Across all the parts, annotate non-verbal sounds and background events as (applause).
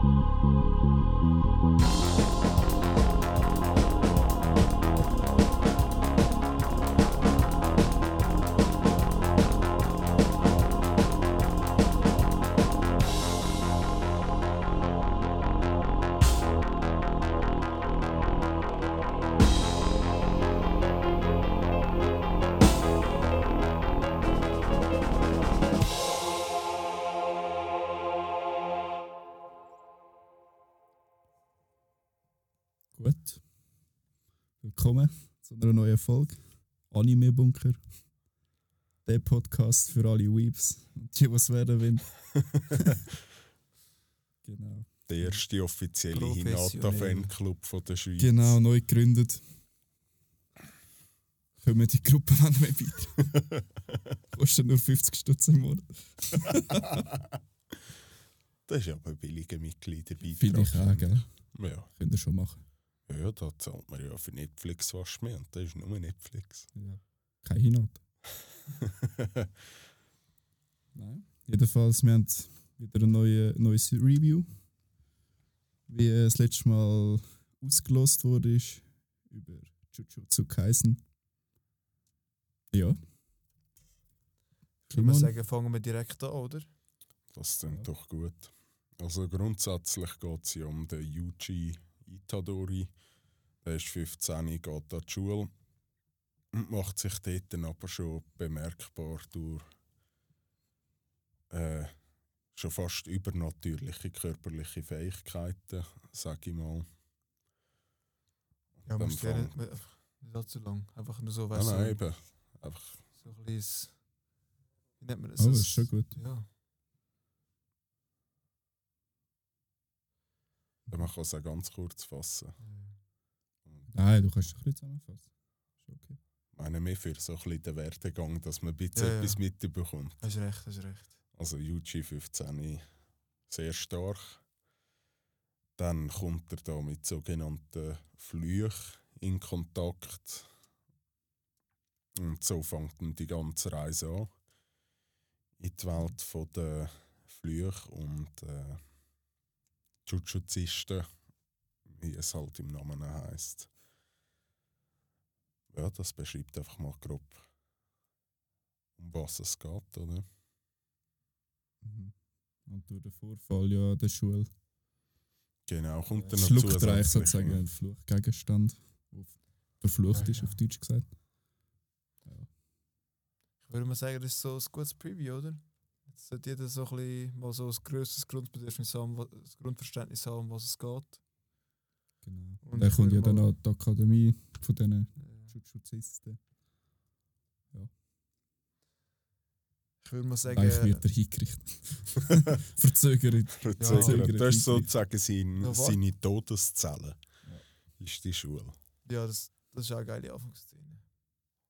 Thank you. Folge. Anime Bunker. Der Podcast für alle Weeps und die, was werden wollen. (laughs) genau. Der erste offizielle. Hinata-Fanclub von der Schweiz. Genau, neu gegründet. Kommen die Gruppe wenn mehr weiter. (laughs) Kostet nur 50 Stutz im Monat. (laughs) Das ist aber ein billiger Mitgliederbeitrag. Finde ich auch, gell? Ja. Könnt ihr schon machen. Ja, da zahlt man ja für Netflix was mehr und das ist nur Netflix. Ja. Kein Hinat. (laughs) Nein. Jedenfalls, wir haben wieder ein neue, neues Review. Wie äh, das letzte Mal ausgelost wurde, ist über Jujutsu Kaisen. Ja. Ich würde sagen, fangen wir direkt an, oder? Das klingt doch gut. Also grundsätzlich geht es ja um den Yuji Itadori. Der ist 15, geht an die Schule und macht sich dort dann aber schon bemerkbar durch äh, schon fast übernatürliche körperliche Fähigkeiten, sag ich mal. Ja, Dann musst gerne fang- nicht, nicht allzu lang. Einfach nur so, Nein, weißt nein, du, eben. Einfach, so ein bisschen. Wie nennt man das? Oh, das ist schon gut. Ja. Man kann es auch ganz kurz fassen. Nein, du kannst dich ein bisschen zusammenfassen. Ist okay. Ich meine mehr für so ein bisschen den Werdegang, dass man ein bisschen Ja, ja. etwas mitbekommt. Hast recht, hast recht. Also Yuji 15 sehr stark. Dann kommt er da mit sogenannten Flüchen in Kontakt. Und so fängt dann die ganze Reise an. In die Welt der Flüche und äh, Jujuzisten, wie es halt im Namen heißt. Ja, das beschreibt einfach mal grob, um was es geht, oder? Mhm. Und durch den Vorfall ja an der Schule Genau, kommt dann noch schluckt er eigentlich zusätzlich sozusagen einen Fluchgegenstand, der verflucht Ja, ist, ja. auf Deutsch gesagt. Ich würde mal sagen, das ist so ein gutes Preview, oder? Sollte jeder so ein bisschen mal so ein grösseres Grundbedürfnis haben, das Grundverständnis haben, um was es geht. Genau. Und Und dann kommt ja dann auch die Akademie von diesen Äh, Jujuzisten. Ich würde mal sagen, Eigentlich wird er hingerichtet. (laughs) Verzögert. Verzögert. Ja. Das ist sozusagen sein, Ja, seine Todeszelle. Ist die Schule. ja, das, das ist auch eine geile Anfangsszene.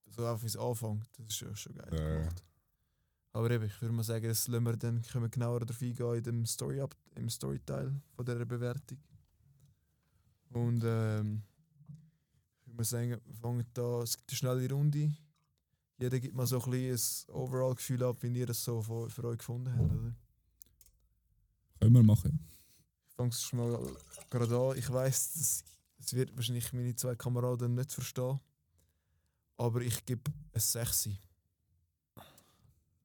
So einfach wie es anfängt, das ist schon, schon geil Ja. gemacht. Aber eben, ich würde mal sagen, das lassen wir dann können wir genauer darauf eingehen in dem Story -Up im Storyteil von dieser Bewertung. Und ähm, ich würde mal sagen, wir fangen da, es gibt eine schnelle Runde. Jeder gibt mal so ein bisschen ein Overall-Gefühl ab, wie ihr es so für, für euch gefunden habt, oder? Können wir machen. Ich fange es schon mal gerade an. Ich weiss, das, das wird wahrscheinlich meine zwei Kameraden nicht verstehen. Aber ich gebe ein 6.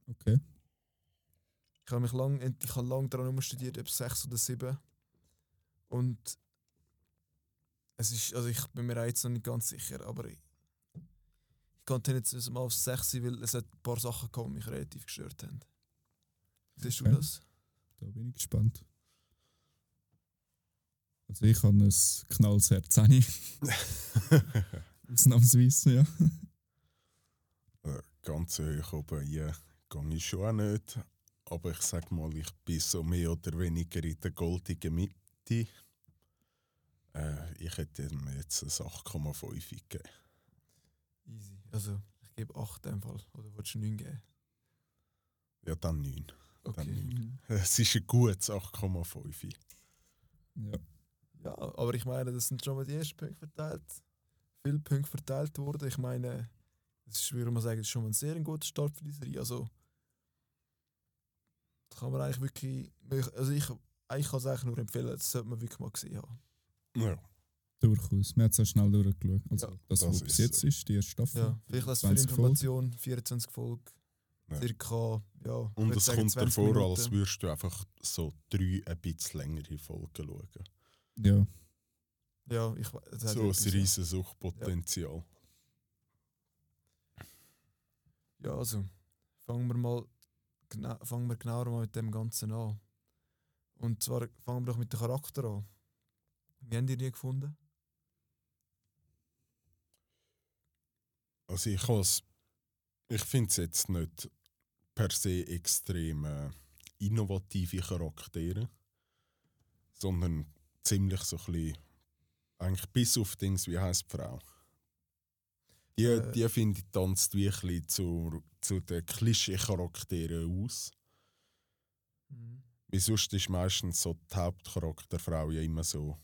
Okay. Ich habe mich lang, ich habe lang daran studiert, ob 6 oder 7. Und es ist, also ich bin mir auch jetzt noch nicht ganz sicher, aber ich, ich kann jetzt mal auf 6, weil es hat ein paar Sachen gekommen, die mich relativ gestört haben. Siehst du Okay. das? Da bin ich gespannt. Also ich habe ein knallhart 10. (laughs) Ausnahmsweise, ja. Äh, Ganz hoch oben ja, gehe ich schon auch nicht. Aber ich sag mal, ich bin so mehr oder weniger in der goldenen Mitte. Äh, ich hätte ihm jetzt ein 8,5 gegeben. Easy. Also, ich gebe 8 in dem Fall. Oder willst du 9 geben? Ja, dann 9. Okay. (laughs) Es ist ein gutes 8,5. Ja. Ja, aber ich meine, das sind schon mal die ersten Punkte verteilt. Viele Punkte verteilt worden. Ich meine, das ist, würde man sagen, das ist schon mal ein sehr guter Start für die Serie. Also, kann man eigentlich wirklich. Also, ich, ich kann es eigentlich nur empfehlen, das sollte man wirklich mal gesehen haben. Ja. Durchaus. Wir haben es auch schnell durchgeschaut. Also, Ja, das, das was bis jetzt so. ist, die erste Staffel. Ja, vielleicht als für 20 Folgen. Information, 24 Folgen, Ja. circa, ja, Und es sagen, kommt 20 davor, Minuten. als würdest du einfach so drei ein bisschen längere Folgen schauen. Ja. Ja, ich we- das hat So ein ja. riesen Suchtpotenzial. Ja, also fangen wir mal gena fangen wir genauer mal mit dem Ganzen an. Und zwar fangen wir doch mit dem Charakter an. Wie habt ihr die gefunden? Also ich has, ich finde es jetzt nicht per se extrem äh, innovative Charaktere, sondern ziemlich so ein bisschen, eigentlich bis auf Dings, wie heißt die Frau? Die, Äh. die finde ich tanzt wie ein bisschen zu, zu den Klischee-Charakteren aus. Weil sonst ist meistens so die Hauptcharakterfrau ja immer so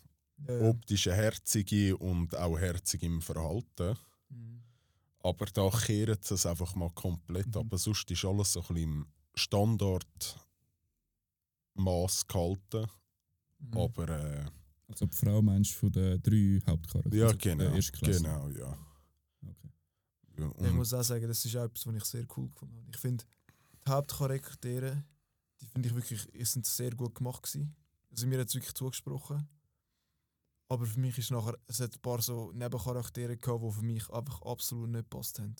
Ja, ja. optisch eine herzige und auch herzig im Verhalten. Mhm. Aber da kehrt sie es einfach mal komplett. Mhm. Aber sonst ist alles so ein bisschen im Standardmaß gehalten. Mhm. Aber äh, Also die Frau meinst du von den drei Hauptcharakteren? ja, Also der genau. Erstklasse. Genau, ja. Okay. ja Ich muss auch sagen, das ist auch etwas, was ich sehr cool gefunden habe. Ich finde, die Hauptcharaktere, die finde ich wirklich, sind sehr gut gemacht gewesen. Also mir hat es wirklich zugesprochen. Aber für mich ist nachher, es hat ein paar so Nebencharaktere gehabt, die für mich einfach absolut nicht gepasst haben.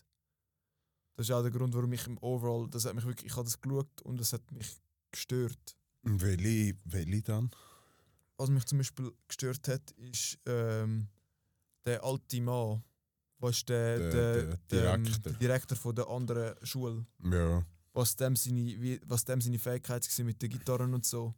Das ist auch der Grund, warum ich im Overall, das hat mich wirklich, ich habe das geschaut und es hat mich gestört. welche, welche dann? Was mich zum Beispiel gestört hat, ist ähm, der alte Mann, was der, Der- der, der Direktor. der Direktor von der anderen Schule, Ja. was dem seine, wie, was dem seine Fähigkeit war mit den Gitarren und so.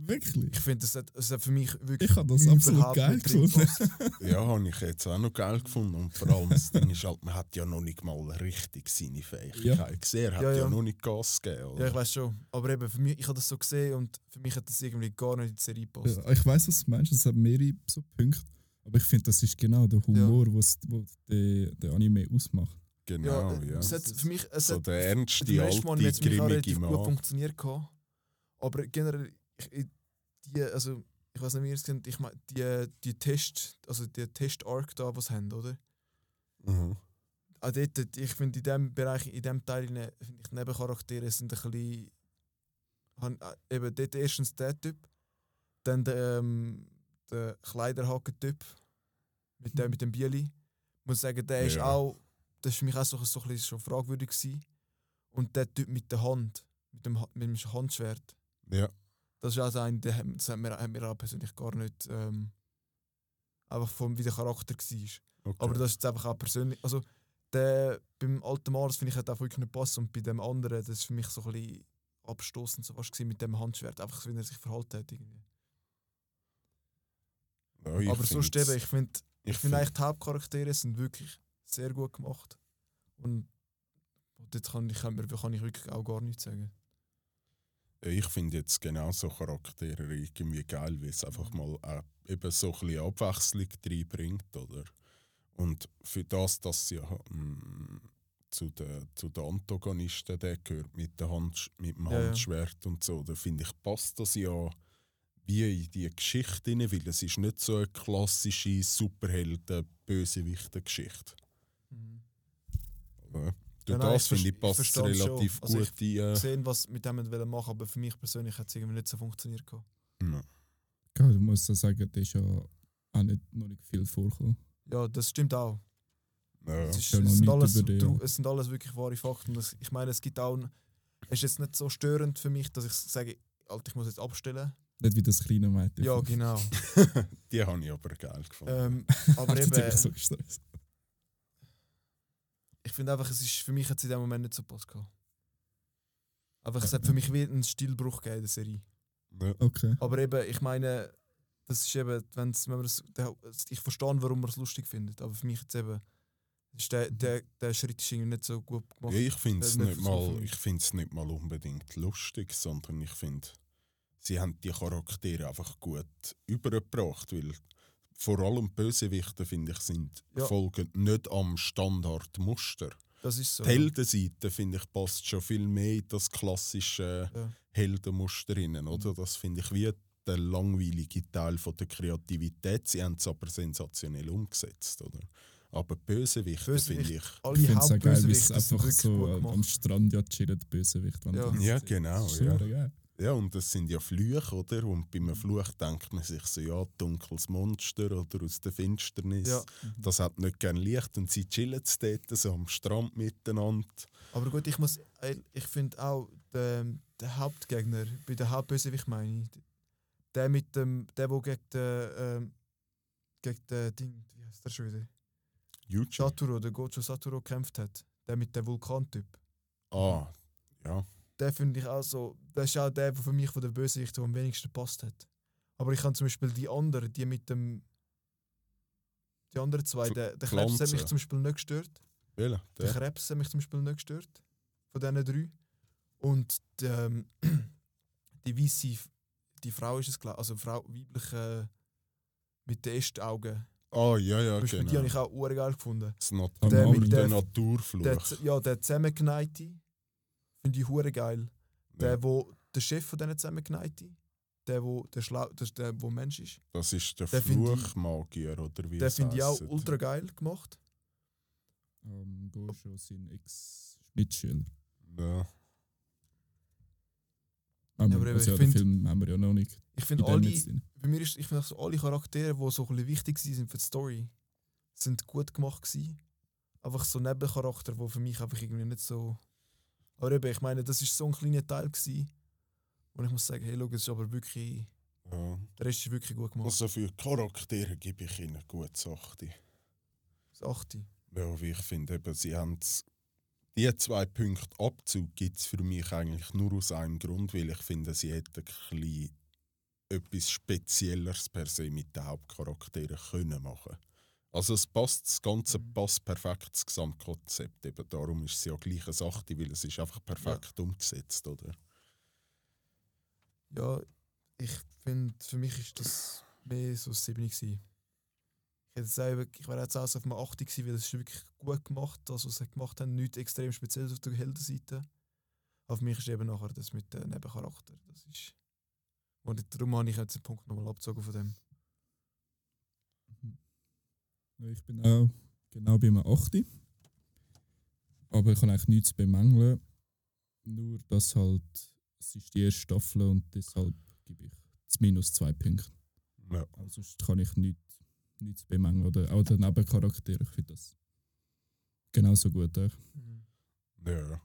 Wirklich? Ich finde, das hat, das hat für mich wirklich Ich habe das absolut geil gefunden. (laughs) ja, habe ich jetzt auch noch geil gefunden. Und vor allem das Ding ist halt, man hat ja noch nicht mal richtig seine Fähigkeit gesehen. Er hat Ja, ja, ja. noch nicht Gas gegeben. Ja, Oder? ich weiß schon. Aber eben, für mich, ich habe das so gesehen und für mich hat das irgendwie gar nicht in die Serie gepasst. Ja, ich weiß, was du meinst. Es hat mehrere so Punkte. Aber ich finde, das ist genau der Humor, was wo der, der Anime ausmacht. genau, äh, ja. Es hat für mich, es so hat der ernste, die erste Mal alte, hat es relativ gut Mann. funktioniert gehabt. Aber generell, ich, die, also, ich weiß nicht, wie ihr es kennt, ich meine, die, die Test, also die Test-Arc da, was haben, oder? Mhm. Auch dort, ich finde in dem Bereich, in dem Teil, rein, finde ich, die Nebencharaktere sind ein bisschen. Han, äh, eben dort erstens der Typ, dann der, ähm, der Kleiderhaken-Typ mit dem, mit dem Bieli. Ich muss sagen, der ist Ja. auch. Das ist für mich auch so, so ein bisschen schon fragwürdig gewesen. Und der Typ mit der Hand, mit dem, mit dem Handschwert. Ja. Das ist also ein, das hat mir, hat mir auch persönlich gar nicht. Ähm, einfach vom, wie der Charakter war. Okay. Aber das ist jetzt einfach auch persönlich. Also, der, beim alten Mars finde ich, hat auch wirklich nicht gepasst. Und bei dem anderen, das ist für mich so ein bisschen abstoßend, so fast mit dem Handschwert. Einfach so, wie er sich verhalten hat. Irgendwie. Ja, ich Aber sonst eben, ich finde, ich ich finde eigentlich, die Hauptcharaktere sind wirklich sehr gut gemacht. Und dort kann ich, kann, ich wirklich auch gar nichts sagen. Ich finde jetzt genau so Charaktere irgendwie geil, weil es einfach mal äh, eben so ein bisschen Abwechslung reinbringt, oder? Und für das, dass sie ja mm, zu den zu den Antagonisten der gehört mit, der Hand, mit dem ja. Handschwert und so, da finde ich, passt das ja wie in die Geschichte rein, weil es ist nicht so eine klassische Superhelden-Bösewichten-Geschichte. Durch Ja, nein, das ich finde ich, passt ich es relativ Also ich gut in. Äh, Gesehen, was mit dem wollen machen, aber für mich persönlich hat es irgendwie nicht so funktioniert. gehabt. ja. Du musst ja sagen, da ist ja auch nicht, noch nicht viel vorgekommen. Ja, das stimmt auch. Ja. Es, ist, Ja, es, sind nicht alles, tru- es sind alles wirklich wahre Fakten. Und es- Ich meine, es gibt auch. Es ist jetzt nicht so störend für mich, dass ich sage, Alter, ich muss jetzt abstellen. Nicht wie das kleine Mädchen. Ja, genau. (laughs) Die habe ich aber geil gefunden. ähm, (laughs) aber eben, so ich finde einfach, es ist, für mich hat es in dem Moment nicht so gepasst. gehabt. Einfach, es hat für mich wie einen Stilbruch gegeben in der Serie. Ja. Okay. Aber eben, ich meine, das ist eben, wenn's, wenn man das, ich verstehe, warum man es lustig findet, aber für mich jetzt eben, ist der, der, der Schritt ist irgendwie nicht so gut gemacht. Ja, ich finde es Nicht nicht, so mal, viel. ich find's nicht mal unbedingt lustig, sondern ich finde, sie haben die Charaktere einfach gut übergebracht, weil vor allem Bösewichte, finde ich, sind Ja. folgen nicht am Standardmuster. Das ist so. Die Heldenseite, finde ich, passt schon viel mehr in das klassische Ja. Heldenmuster rein, oder? Das finde ich wie der langweilige Teil von der Kreativität. Sie haben es aber sensationell umgesetzt, oder? Aber Bösewichte Bösewicht- finde ich. Alle Ich finde es auch geil, wie es einfach so am. Strand ja chillen, die Bösewicht. Ja. Ja, genau, ja. geil. Ja, und das sind ja Flüche, oder? Und beim Fluch denkt man sich so, ja, dunkles Monster oder aus der Finsternis. Ja. Das hat nicht gern Licht und sie chillen es dort so am Strand miteinander. Aber gut, ich muss, äh, ich finde auch, der, der Hauptgegner, bei der Hauptbösewicht meine ich, der mit dem, der, wo gegen den, ähm, gegen den Ding, wie heißt der schon wieder? Yuji. Satoru, der Gojo Satoru gekämpft hat. Der mit dem Vulkantyp. Ah, ja. Der finde ich auch so, das ist auch der, der für mich von der Bösewicht am wenigsten passt hat. Aber ich kann zum Beispiel die anderen, die mit dem, die anderen zwei, der, der Krebs hat mich zum Beispiel nicht gestört. Welcher? Der Der? Krebs hat mich zum Beispiel nicht gestört. Von diesen drei. Und die, ähm, (clears throat) die weiße, die Frau ist es, glaub, also Frau, weibliche mit den Ästaugen. Ah, ja, ja, Zum Beispiel, Die genau. habe ich auch urgeil gefunden. Das Nat Der der, mit der- Naturfluch. Der, ja, der zusammengeneigte finde ich hure geil. Der, Ja, wo, der Chef von diesen zusammengeneigten, der, wo der, Schlau, der, der wo Mensch ist, das ist der, der finde Fluchmagier, oder wie der finde ich auch ultra geil gemacht. Ähm, Gojo, sein Ex-Mitschüler. Ja. Aber, aber eben, also, ich ja, den find- Film haben wir ja noch nicht. Ich in finde alle, bei mir ist, ich finde so alle Charaktere, die so ein bisschen wichtig waren für die Story, sind gut gemacht gewesen. Einfach so Nebencharakter, die für mich einfach irgendwie nicht so. Aber eben, ich meine, das ist so ein kleiner Teil gewesen. Und ich muss sagen, hey, schau, es ist aber wirklich, ja. der Rest ist wirklich gut gemacht. Also für Charaktere gebe ich ihnen gut Sache. Das achte. Ja, wie ich finde, eben, sie haben die zwei Punkte Abzug gibt es für mich eigentlich nur aus einem Grund, weil ich finde, sie hätten etwas Spezielleres per se mit den Hauptcharakteren können machen. Also es passt, das Ganze passt perfekt, das Gesamtkonzept. Eben darum ist es ja gleich eine Sache, weil es ist einfach perfekt umgesetzt, oder? Ja, ich finde, für mich ist das mehr so ein 7 gewesen. Ich hätte auch, ich wäre jetzt auch auf einem 8 gewesen, weil es ist wirklich gut gemacht, das, was sie gemacht haben. Nichts extrem Spezielles auf der Heldenseite. Aber für mich ist eben nachher das mit dem Nebencharakter. Das ist. Und darum habe ich jetzt den Punkt nochmal abgezogen von dem. Ich bin auch genau bei einem 8. Aber ich kann eigentlich nichts bemängeln. Nur, dass halt, es ist die erste Staffel und deshalb gebe ich zumindest zwei Punkte. Ja. Aber sonst kann ich nichts, nichts bemängeln. Oder auch der Nebencharakter, ich finde das genauso gut. Auch. Ja.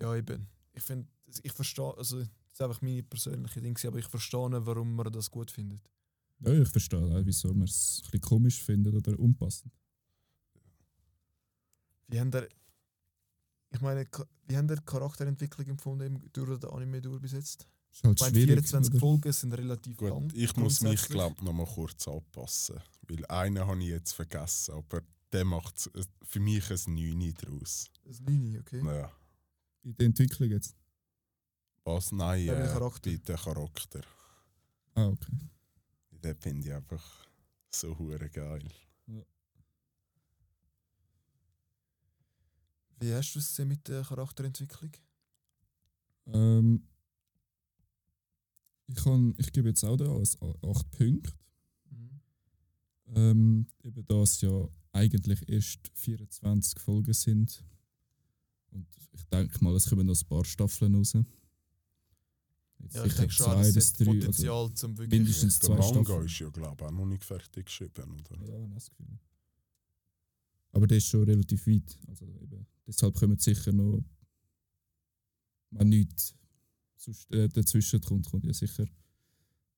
Ja, eben. Ich finde, ich verstehe, also, das ist einfach meine persönliche Dinge, aber ich verstehe, warum man das gut findet. Ja, ich verstehe auch, wieso man es ein bisschen komisch findet oder unpassend. Wie haben der, ich meine, wie haben der Charakterentwicklung empfunden im, durch den Anime durch bis jetzt? Ist halt Ich meine, schwierig. 24 oder? Folgen sind relativ Gut, lang. ich muss mich, glaube noch mal kurz anpassen. Weil einen habe ich jetzt vergessen, aber der macht für mich ein 9 draus. Das 9, okay. Ja. In der Entwicklung jetzt. Was? Nein, Bei äh, Charakter. bei den Charakter. Ah, okay. Den finde ich einfach so hure geil. Wie hast du es gesehen mit der Charakterentwicklung? Ähm, ich, kann, ich gebe jetzt auch da als 8 Punkte. Ähm, eben da es ja eigentlich erst 24 Folgen sind. Und ich denke mal, es kommen noch ein paar Staffeln raus. Jetzt Ja, ich denke schon, bis hat drei. Also, Potenzial zum wirklich. mindestens Der zwei Manga Staffeln. ist ja, glaube ich, auch noch nicht fertig geschrieben, oder? ja, das Gefühl. Aber der ist schon relativ weit. Also eben, deshalb kommen sicher noch, wenn nichts sonst, äh, dazwischen kommt, kommt ja sicher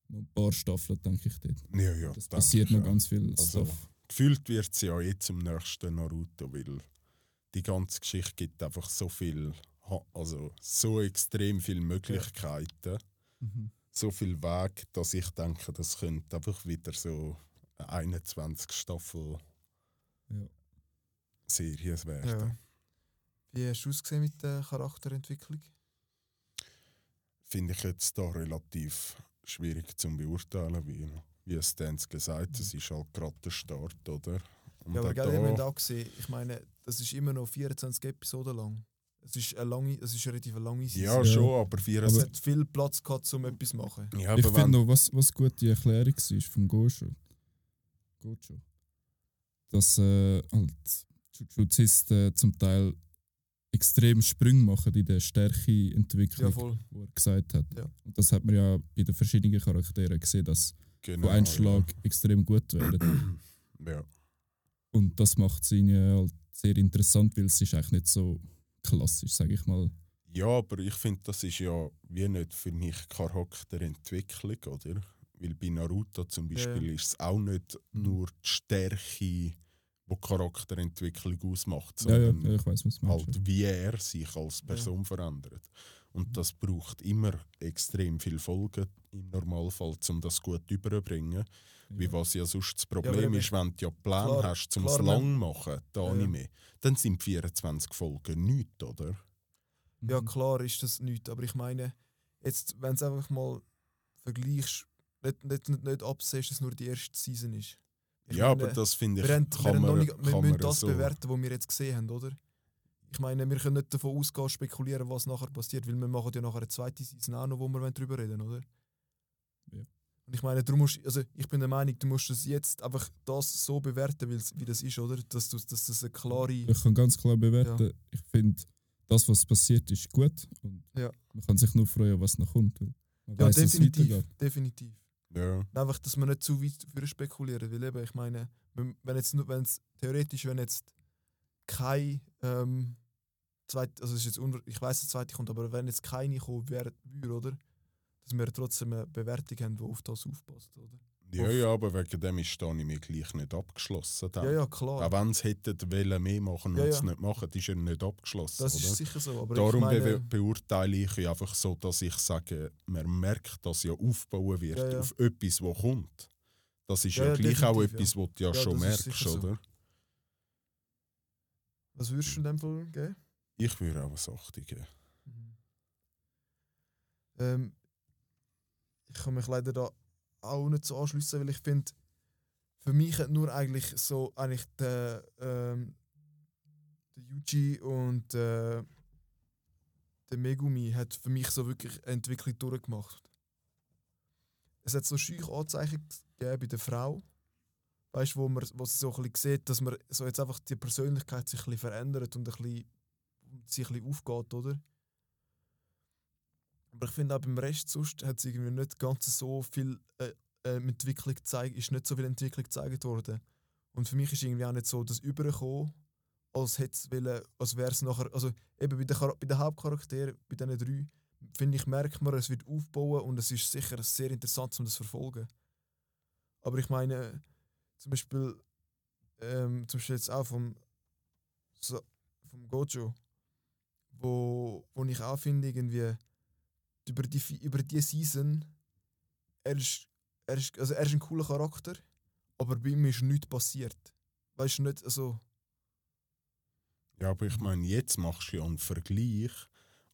noch ein paar Staffeln, denke ich dort. Ja, ja. Das passiert noch auch. ganz viel Also, Stuff. Gefühlt wird es ja jetzt zum nächsten Naruto, weil die ganze Geschichte gibt einfach so viel, also so extrem viele Möglichkeiten, Mhm. so viel Weg, dass ich denke, das könnte einfach wieder so eine 21 Staffel Ja. Serie werden. Ja. Wie hast du es gesehen mit der Charakterentwicklung? Finde ich jetzt da relativ schwierig zu beurteilen, wie, wie es Dan gesagt hat, es ist halt gerade der Start, oder? Und Ja, aber gell, ihr da, auch sehen, ich meine, das ist immer noch 24 Episoden lang. Es ist eine lange, es ist eine relativ lange Season. Ja, Ja. schon, aber es 24. hat viel Platz gehabt, um etwas zu machen. Ja, ich finde noch, was, was gut die Erklärung war vom Gojo. Gojo. Dass äh, halt Jujuzisten zum Teil extrem Sprünge machen in der Ja, Stärkeentwicklung, voll. die er gesagt hat. Ja. Und das hat man ja bei den verschiedenen Charakteren gesehen, dass genau, von Einschlag extrem gut werden. Ja. ja. Und das macht es irgendwie halt sehr interessant, weil es ist eigentlich nicht so klassisch, sage ich mal. Ja, aber ich finde, das ist ja wie nicht für mich Charakterentwicklung, oder? Weil bei Naruto zum Beispiel Ja. ist es auch nicht nur die Stärke, die Charakterentwicklung ausmacht, Ja, ja, sondern ja ich weiß, halt, wie er sich als Person verändert. Und das braucht immer extrem viele Folgen im Normalfall, um das gut überzubringen. Wie was ja sonst das Problem eben- ist, wenn du ja Plan Klar- hast, um es lang zu machen, Ja, ja. Anime, dann sind 24 Folgen nichts, oder? Ja, Mhm. klar ist das nichts, aber ich meine, jetzt, wenn du einfach mal vergleichst, nicht, nicht, nicht, nicht absehst, dass es nur die erste Season ist. Ich ja, meine, aber das finde ich, wir, haben, wir, man, nicht, wir müssen das so... bewerten, was wir jetzt gesehen haben, oder? Ich meine, wir können nicht davon ausgehen, spekulieren, was nachher passiert, weil wir machen ja nachher eine zweite Season auch noch, wo wir darüber reden oder? Ja. Und ich meine, du musst, also ich bin der Meinung, du musst das jetzt einfach das so bewerten, wie das ist, oder? Dass, du, dass das eine klare... Ich kann ganz klar bewerten, ich finde, das, was passiert, ist gut. Und Ja. man kann sich nur freuen, was noch kommt. Man Ja, weiss, definitiv, definitiv. Ja, Einfach, dass man nicht zu weit für spekulieren, weil eben, ich meine, wenn jetzt wenn es theoretisch, wenn jetzt kein ähm, zweit, also es ist jetzt unver ich weiß, der zweite kommt, aber wenn jetzt keine kommen würde, oder? Dass wir trotzdem eine Bewertung haben, die auf das aufpasst, oder? Ja, ja, aber wegen dem ist der Anime gleich nicht abgeschlossen. Dann. Ja, ja, klar. Auch wenn sie hätten wollen mehr machen und Ja, es ja. nicht machen, ist er nicht abgeschlossen. das oder? ist sicher so, aber Darum ich meine, be beurteile ich einfach so, dass ich sage, man merkt, dass ja aufbauen wird Ja, auf etwas, was kommt. Das ist ja, Ja, gleich auch etwas, was du ja, schon merkst, sicher so. oder? was würdest du in dem Fall geben? Ich würde auch eine 8 geben. Ähm, ich kann mich leider da auch nicht so anschließen, weil ich finde, für mich hat nur eigentlich so eigentlich der, ähm, der Yuji und äh, der Megumi hat für mich so wirklich eine Entwicklung durchgemacht. Es hat so schüch Anzeichen gegeben bei der Frau, weißt, wo man wo sie so ein bisschen sieht, dass man so jetzt einfach die Persönlichkeit sich ein verändert und ein bisschen, sich ein bisschen aufgeht, oder? Aber ich finde auch beim Rest sonst hat es irgendwie nicht ganz so viel äh, ähm, Entwicklung gezeigt, ist nicht so viel Entwicklung gezeigt worden. Und für mich ist irgendwie auch nicht so das übergekommen, als hätte als wäre es nachher, also eben bei den, bei den Hauptcharakteren, bei diesen drei, finde ich, merkt man, es wird aufbauen und es ist sicher sehr interessant, um das zu verfolgen. Aber ich meine, zum Beispiel, ähm, zum Beispiel jetzt auch vom, so, vom Gojo, wo, wo ich auch finde, irgendwie, über die, über die Season, er ist, er, ist, also er ist ein cooler Charakter, aber bei ihm ist nichts passiert. Weißt du nicht, also. Ja, aber ich meine, jetzt machst du ja einen Vergleich,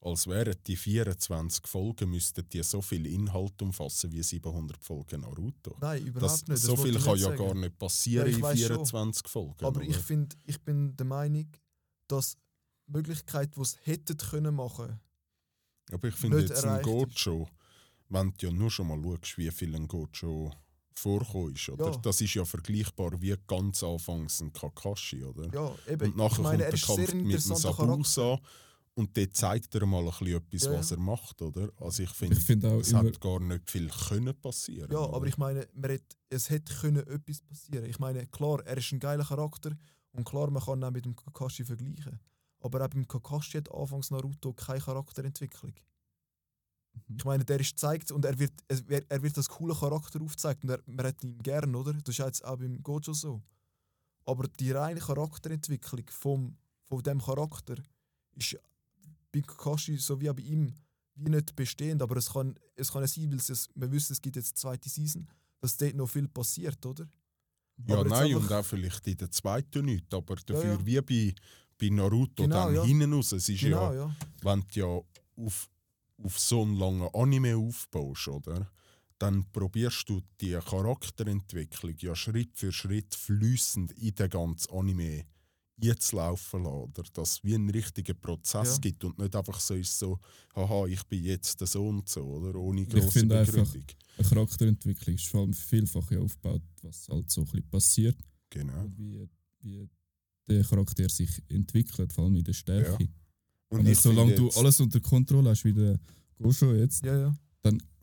als wären die 24 Folgen, müssten die so viel Inhalt umfassen wie 700 Folgen Naruto. Nein, überhaupt Das, nicht. Das so viel ich kann ja sagen. gar nicht passieren Ja, ich in weiss schon. 24 Folgen. Aber ich oder? finde, ich bin der Meinung, dass die Möglichkeit, die sie hätten können machen, Aber ich finde jetzt ein Gojo, wenn du ja nur schon mal schaust, wie viel ein Gojo vorkommt, ist, oder? Ja. Das ist ja vergleichbar wie ganz anfangs ein Kakashi, oder? ja, eben. und nachher ich meine, kommt er der Kampf mit dem Sabusa und dort zeigt er mal ein bisschen etwas, Ja, was er macht, oder? Also ich finde, auch es hat gar nicht viel können passieren. Ja, oder? aber ich meine, man hat, es hätte können etwas passieren. Ich meine, klar, er ist ein geiler Charakter und klar, man kann ihn auch mit dem Kakashi vergleichen. Aber auch beim Kakashi hat anfangs Naruto keine Charakterentwicklung. Mhm. Ich meine, der ist gezeigt und er wird, er wird als cooler Charakter aufgezeigt und er, man hat ihn gern, oder? Das ist jetzt auch beim Gojo so. Aber die reine Charakterentwicklung vom, von dem Charakter ist bei Kakashi so wie auch bei ihm wie nicht bestehend, aber es kann, es kann ja sein, weil es, wir wissen, es gibt jetzt eine zweite Season, dass dort noch viel passiert, oder? Ja, Aber nein, und auch vielleicht in der zweiten nicht, aber dafür ja. wie bei, bei Naruto Genau, dann ja. hinten raus. Es ist Genau, ja, ja. wenn du ja auf, auf so einen langen Anime aufbaust, oder? Dann probierst du die Charakterentwicklung ja Schritt für Schritt flüssend in den ganzen Anime jetzt laufen lassen, oder? Dass es wie einen richtigen Prozess Ja. gibt und nicht einfach so ist so, haha, ich bin jetzt der so und so, oder? Ohne Ich grosse finde einfach- Begründung. Eine Charakterentwicklung ist vor allem vielfach ja aufgebaut, was halt so ein bisschen passiert Genau. wie, wie der Charakter sich entwickelt, vor allem in der Stärke. Und Und ich solange du alles unter Kontrolle hast, wie der Gosho jetzt, Ja, ja.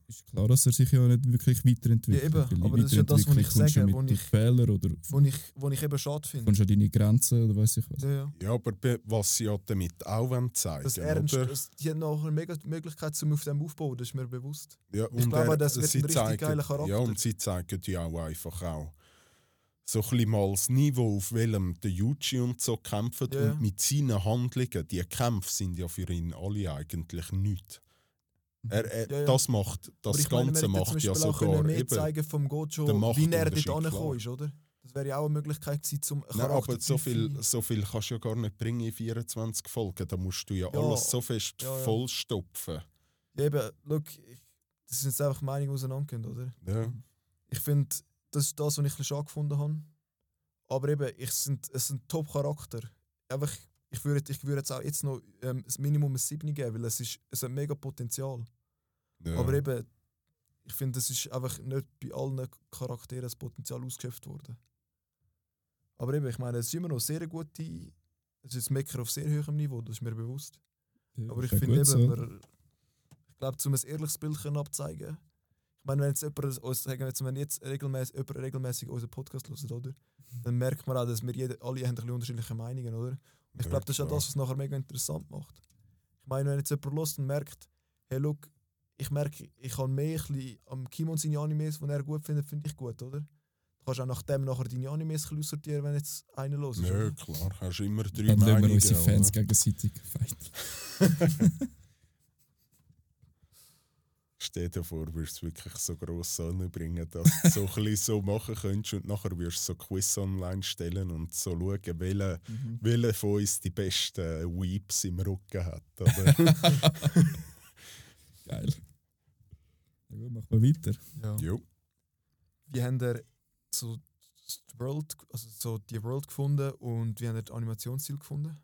ist klar, dass er sich ja nicht wirklich weiterentwickelt. Ja, eben, aber das ist ja das, was ich sage, wo ich- Fehlern oder Wo ich, wo ich eben schade finde. kommst du an deine Grenzen oder weiß ich was. Ja, ja. Ja, aber be- was sie ja damit auch wollen zeigen Das Ernst, oder? das, die haben noch eine mega Möglichkeit, um auf dem aufzubauen, das ist mir bewusst. Ja, Ich glaube, das wird ein richtig zeigen, geiler Charakter. Ja, und sie zeigen ja auch einfach auch so ein mal das Niveau, auf welchem der Yuji und so kämpft. Ja. Und mit seinen Handlungen, die Kämpfe sind ja für ihn alle eigentlich nichts. Er, er, Ja, ja. Das macht, das meine, Ganze macht ja auch sogar mehr eben. zeigen vom Gojo, wie er dort angekommen ist, oder? Das wäre ja auch eine Möglichkeit gewesen, zum Nein, aber so viel, so viel kannst du ja gar nicht bringen in 24 Folgen. Da musst du ja, Ja. alles so fest vollstopfen. Ja, eben, look, ich- das sind jetzt einfach Meinungen auseinandergehen, oder? Ja. Ich finde, das ist das, was ich ein bisschen schade gefunden habe. Aber eben, ich sind, es sind Top-Charakter. Einfach, ich würde ich würde jetzt auch jetzt noch ähm, das Minimum ein 7 geben, weil es, ist, es hat mega Potenzial. Ja. Aber eben, ich finde, es ist einfach nicht bei allen Charakteren das Potenzial ausgeschöpft worden. Aber eben, ich meine, es ist immer noch sehr gute. Es ist ein Mecker auf sehr hohem Niveau, das ist mir bewusst. Ja, Aber ich finde eben, so. man, ich glaube, um ein ehrliches Bild können abzeigen meine, wenn jetzt jemand, sagen wir jetzt, wenn jetzt regelmäßig, jemand regelmäßig unseren Podcast hört, oder? Dann merkt man auch, dass wir jede, alle haben ein bisschen unterschiedliche Meinungen, oder? Und ich Ja, glaube, das ist auch das, was es nachher mega interessant macht. Ich meine, wenn jetzt jemand hört und merkt, hey, look, ich merke, ich kann mehr ein bisschen am Kimon seine Animes, die er gut findet, finde ich gut, oder? Du kannst auch nach dem nachher deine Animes aussortieren, wenn jetzt einer los ist. Ja, klar, hast immer drei Dann lassen wir Meinungen. unsere Fans oder? gegenseitig fighten. (laughs) (laughs) Stell dir vor, würdest du wirklich so gross anbringen, dass du so (laughs) ein bisschen so machen könntest und nachher würdest du so Quiz online stellen und so schauen, welcher Mhm. welcher von uns die besten Weeps im Rücken hat. Oder? (laughs) (laughs) Geil. Ja, gut, machen wir weiter. Ja. jo. wie haben ihr so die World, also so die World gefunden und wie haben ihr das Animationsziel gefunden?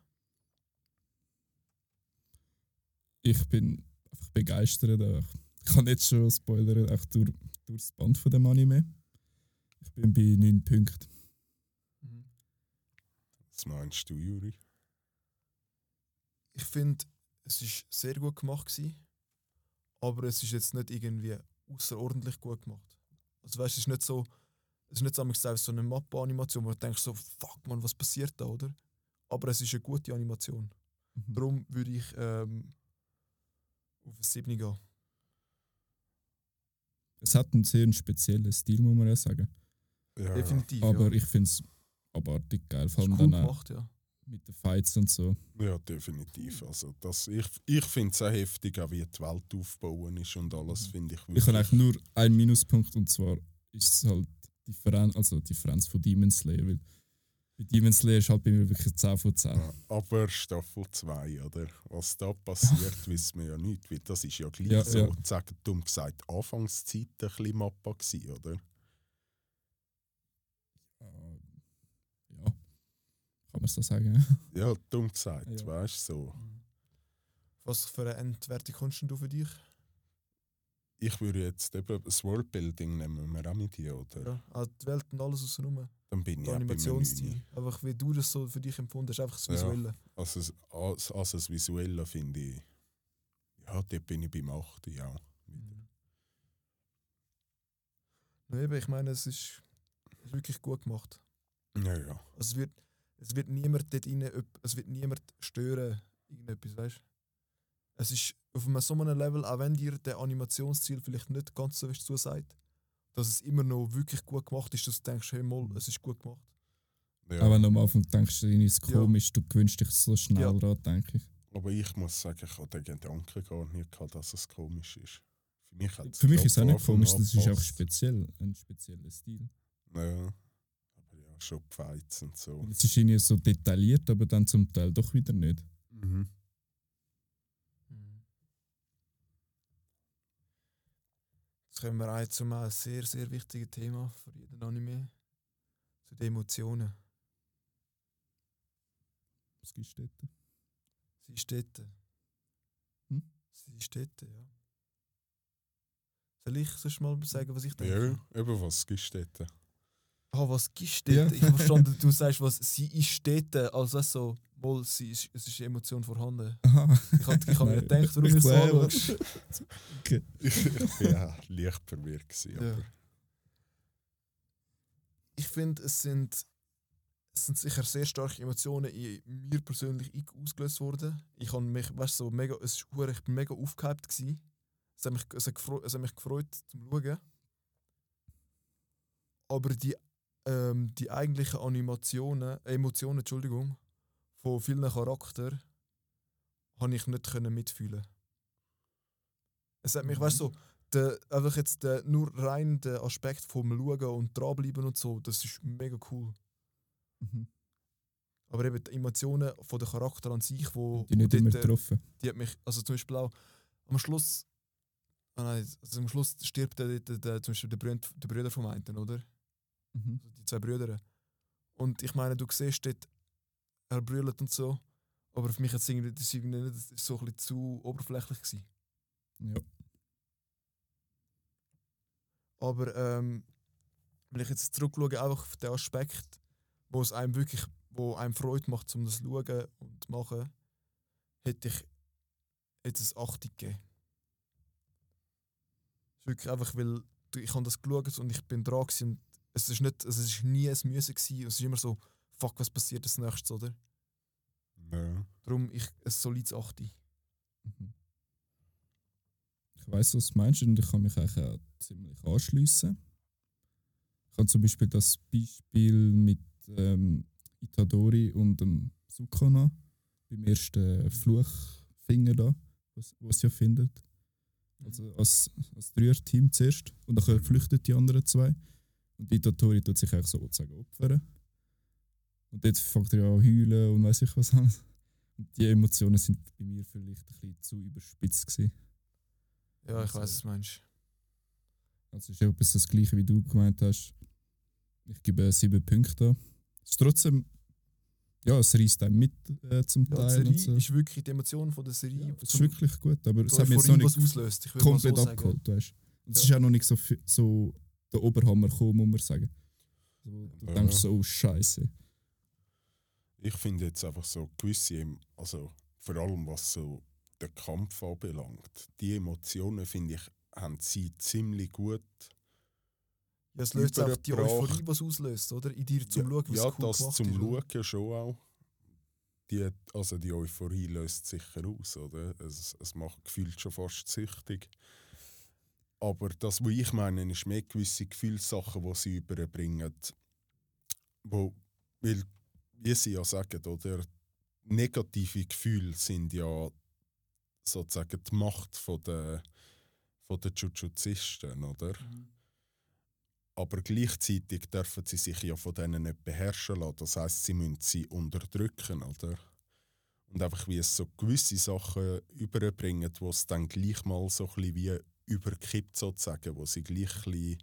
Ich bin einfach begeistert. auch. Ich kann jetzt schon spoilern, auch durch, durch das Band von dem Anime. Ich bin bei 9 Punkten. Was meinst du, Juri? Ich finde, es ist sehr gut gemacht gewesen, aber es ist jetzt nicht irgendwie außerordentlich gut gemacht. Also weißt, es ist nicht so, es ist nicht so, so eine Mappe-Animation, wo du denkst so, fuck man, was passiert da, oder? Aber es ist eine gute Animation. Mhm. Darum würde ich ähm, auf ein 7 gehen. Es hat einen sehr speziellen Stil, muss man ja sagen. Ja, Definitiv. Aber ja. ich finde es abartig geil. Vor allem cool dann auch gemacht, ja. mit den Fights und so. ja, definitiv. Also das, ich ich finde es auch heftig, auch wie die Welt aufbauen ist und alles, Mhm. finde ich Ich habe eigentlich nur einen Minuspunkt und zwar ist es halt die Differenz, also die Differenz von Demon Slayer. Weil bei Demon Slayer ist halt bei mir wirklich 10 von 10. Ja, aber Staffel 2, oder? Was da passiert, (laughs) wissen wir ja nicht. Weil das ist ja gleich Ja, so, ja. sagen dumm gesagt, Anfangszeit ein bisschen Mappa gewesen, oder? Ja, kann man so sagen. (laughs) Ja, dumm gesagt, Ja. weißt du so. Was für eine Endwertung kommst denn du für dich? Ich würde jetzt eben das Worldbuilding nehmen wir auch mit dir, oder? Ja. Ah, die Welt und alles außenrum. Dann bin ich Animationsstil. Neuni. Einfach wie du das so für dich empfunden hast, einfach das Ja. Visuelle. Also, das- als, als das Visuelle finde ich, ja, dort bin ich beim 8. Ja. Ja, eben, ich meine, es ist, ist wirklich gut gemacht. Ja, ja. Also es, wird, es wird niemand dort rein, es wird niemand stören, irgendetwas, weißt Es ist auf einem so einem Level, auch wenn dir der Animationsziel vielleicht nicht ganz so fest zusagt, dass es immer noch wirklich gut gemacht ist, dass du denkst, hey, mal, es ist gut gemacht. ja. Aber wenn du am Anfang denkst, irgendwie ist es Ja. komisch, du gewöhnst dich so schnell Ja. dran, denke ich. Aber ich muss sagen, ich habe den Gedanken gar nicht gehabt, dass es komisch ist. Für mich, Für mich ist es auch nicht komisch, das ist auch speziell, ein spezieller Stil. Ja. Aber ja, schon die Fights und so. Es ist irgendwie so detailliert, aber dann zum Teil doch wieder nicht. Mhm. Jetzt kommen wir auch zu einem sehr, sehr wichtigen Thema für jeden Anime, zu den Emotionen. Was gibst du dort? Sie ist dort. Hm? Sie ist dort, ja. Soll ich sonst mal sagen, was ich denke? Ja, eben was gibst du dort? Ah, was gibst du Ja. dort? Ich habe verstanden, (laughs) du sagst, was sie ist dort. Also so, mal, sie ist, es ist Emotion vorhanden. (laughs) Aha. Ich habe ich hab mir gedacht, warum ich du so anschaust. (laughs) ich ich bin ja leicht verwirrt. Gewesen, Ja. Ich finde, es sind, es sind sicher sehr starke Emotionen in mir persönlich ich ausgelöst worden. Ich habe mich, weißt so mega, es ist, ich bin mega aufgehypt gewesen. Es hat mich, es hat gefreut, es hat mich gefreut zum Schauen. Aber die, ähm, die eigentlichen Animationen, Emotionen, Entschuldigung, von vielen Charakteren, habe ich nicht können mitfühlen. Es hat mich, weißt du, so, der, einfach jetzt der, nur rein der Aspekt vom Schauen und dranbleiben und so, das ist mega cool. Mhm. Aber eben die Emotionen von der Charakter an sich, wo, Die nicht wo immer dort, getroffen. die hat mich, also zum Beispiel auch am Schluss, ah nein, also am Schluss stirbt der, der, der, zum Beispiel der, Brüder, der Brüder vom einen, oder? Mhm. Also die zwei Brüder. Und ich meine, du siehst dort, er brüllt und so, aber für mich hat es irgendwie, das ist irgendwie nicht, das ist so ein bisschen zu oberflächlich gewesen. Ja. Aber ähm, wenn ich jetzt zurückschaue, einfach auf den Aspekt, wo es einem wirklich, wo einem Freude macht, um das zu schauen und zu machen, hätte ich jetzt ein 80 gegeben. Es ist wirklich einfach, weil ich habe das geschaut und ich bin dran und es ist nicht, also es ist nie ein Müssen gewesen. Es ist immer so, fuck, was passiert als nächstes, oder? ja. Darum ich ein solides 80. Mhm. Ich weiß, was du meinst und ich kann mich eigentlich auch ziemlich anschliessen. Ich habe zum Beispiel das Beispiel mit ähm, Itadori und dem Sukuna beim ersten Fluchfinger da, was, was sie ja findet. Also als, als Dreier-Team zuerst und dann flüchten die anderen zwei. Und Itadori tut sich eigentlich sozusagen opfern. Und jetzt fängt er ja an heulen und weiß ich was alles. Und die Emotionen sind bei mir vielleicht ein bisschen zu überspitzt gewesen. Ja, ich Also- weiß, was du meinst. Also ist etwas das gleiche, wie du gemeint hast. Ich gebe sieben Punkte an. Es ist trotzdem, ja, es reißt einem mit äh, zum Ja, die Teil. Serie und so. ist wirklich die Emotion von der Serie. Ja, es ist wirklich gut, aber es die hat mich jetzt noch nicht auslöst. Komplett so abgeholt, weißt Und es Ja. ist auch noch nicht so, so der Oberhammer gekommen, muss man sagen. So, du Ja. denkst so, oh, Scheiße. Ich finde jetzt einfach so gewisse, also vor allem was so den Kampf anbelangt, die Emotionen finde ich, haben sie ziemlich gut. Ja, es löst auch die. Euphorie, was auslöst, oder? In dir zum ja, Schauen, was ja cool das zum ist, oder? Schauen schon auch. Die, also die Euphorie löst sicher aus, oder? Es, es macht gefühlt schon fast süchtig. Aber das, was ich meine, ist mehr gewisse Gefühlssachen, die sie überbringen. Wo, weil, wie sie ja sagen, oder? Negative Gefühle sind ja sozusagen die Macht von der, von der Jujuzisten, oder? Mhm. Aber gleichzeitig dürfen sie sich ja von denen nicht beherrschen lassen. Das heißt, sie müssen sie unterdrücken, oder? Und einfach wie es so gewisse Sachen überbringen, wo es dann gleich mal so ein bisschen wie überkippt sozusagen, wo sie gleich ein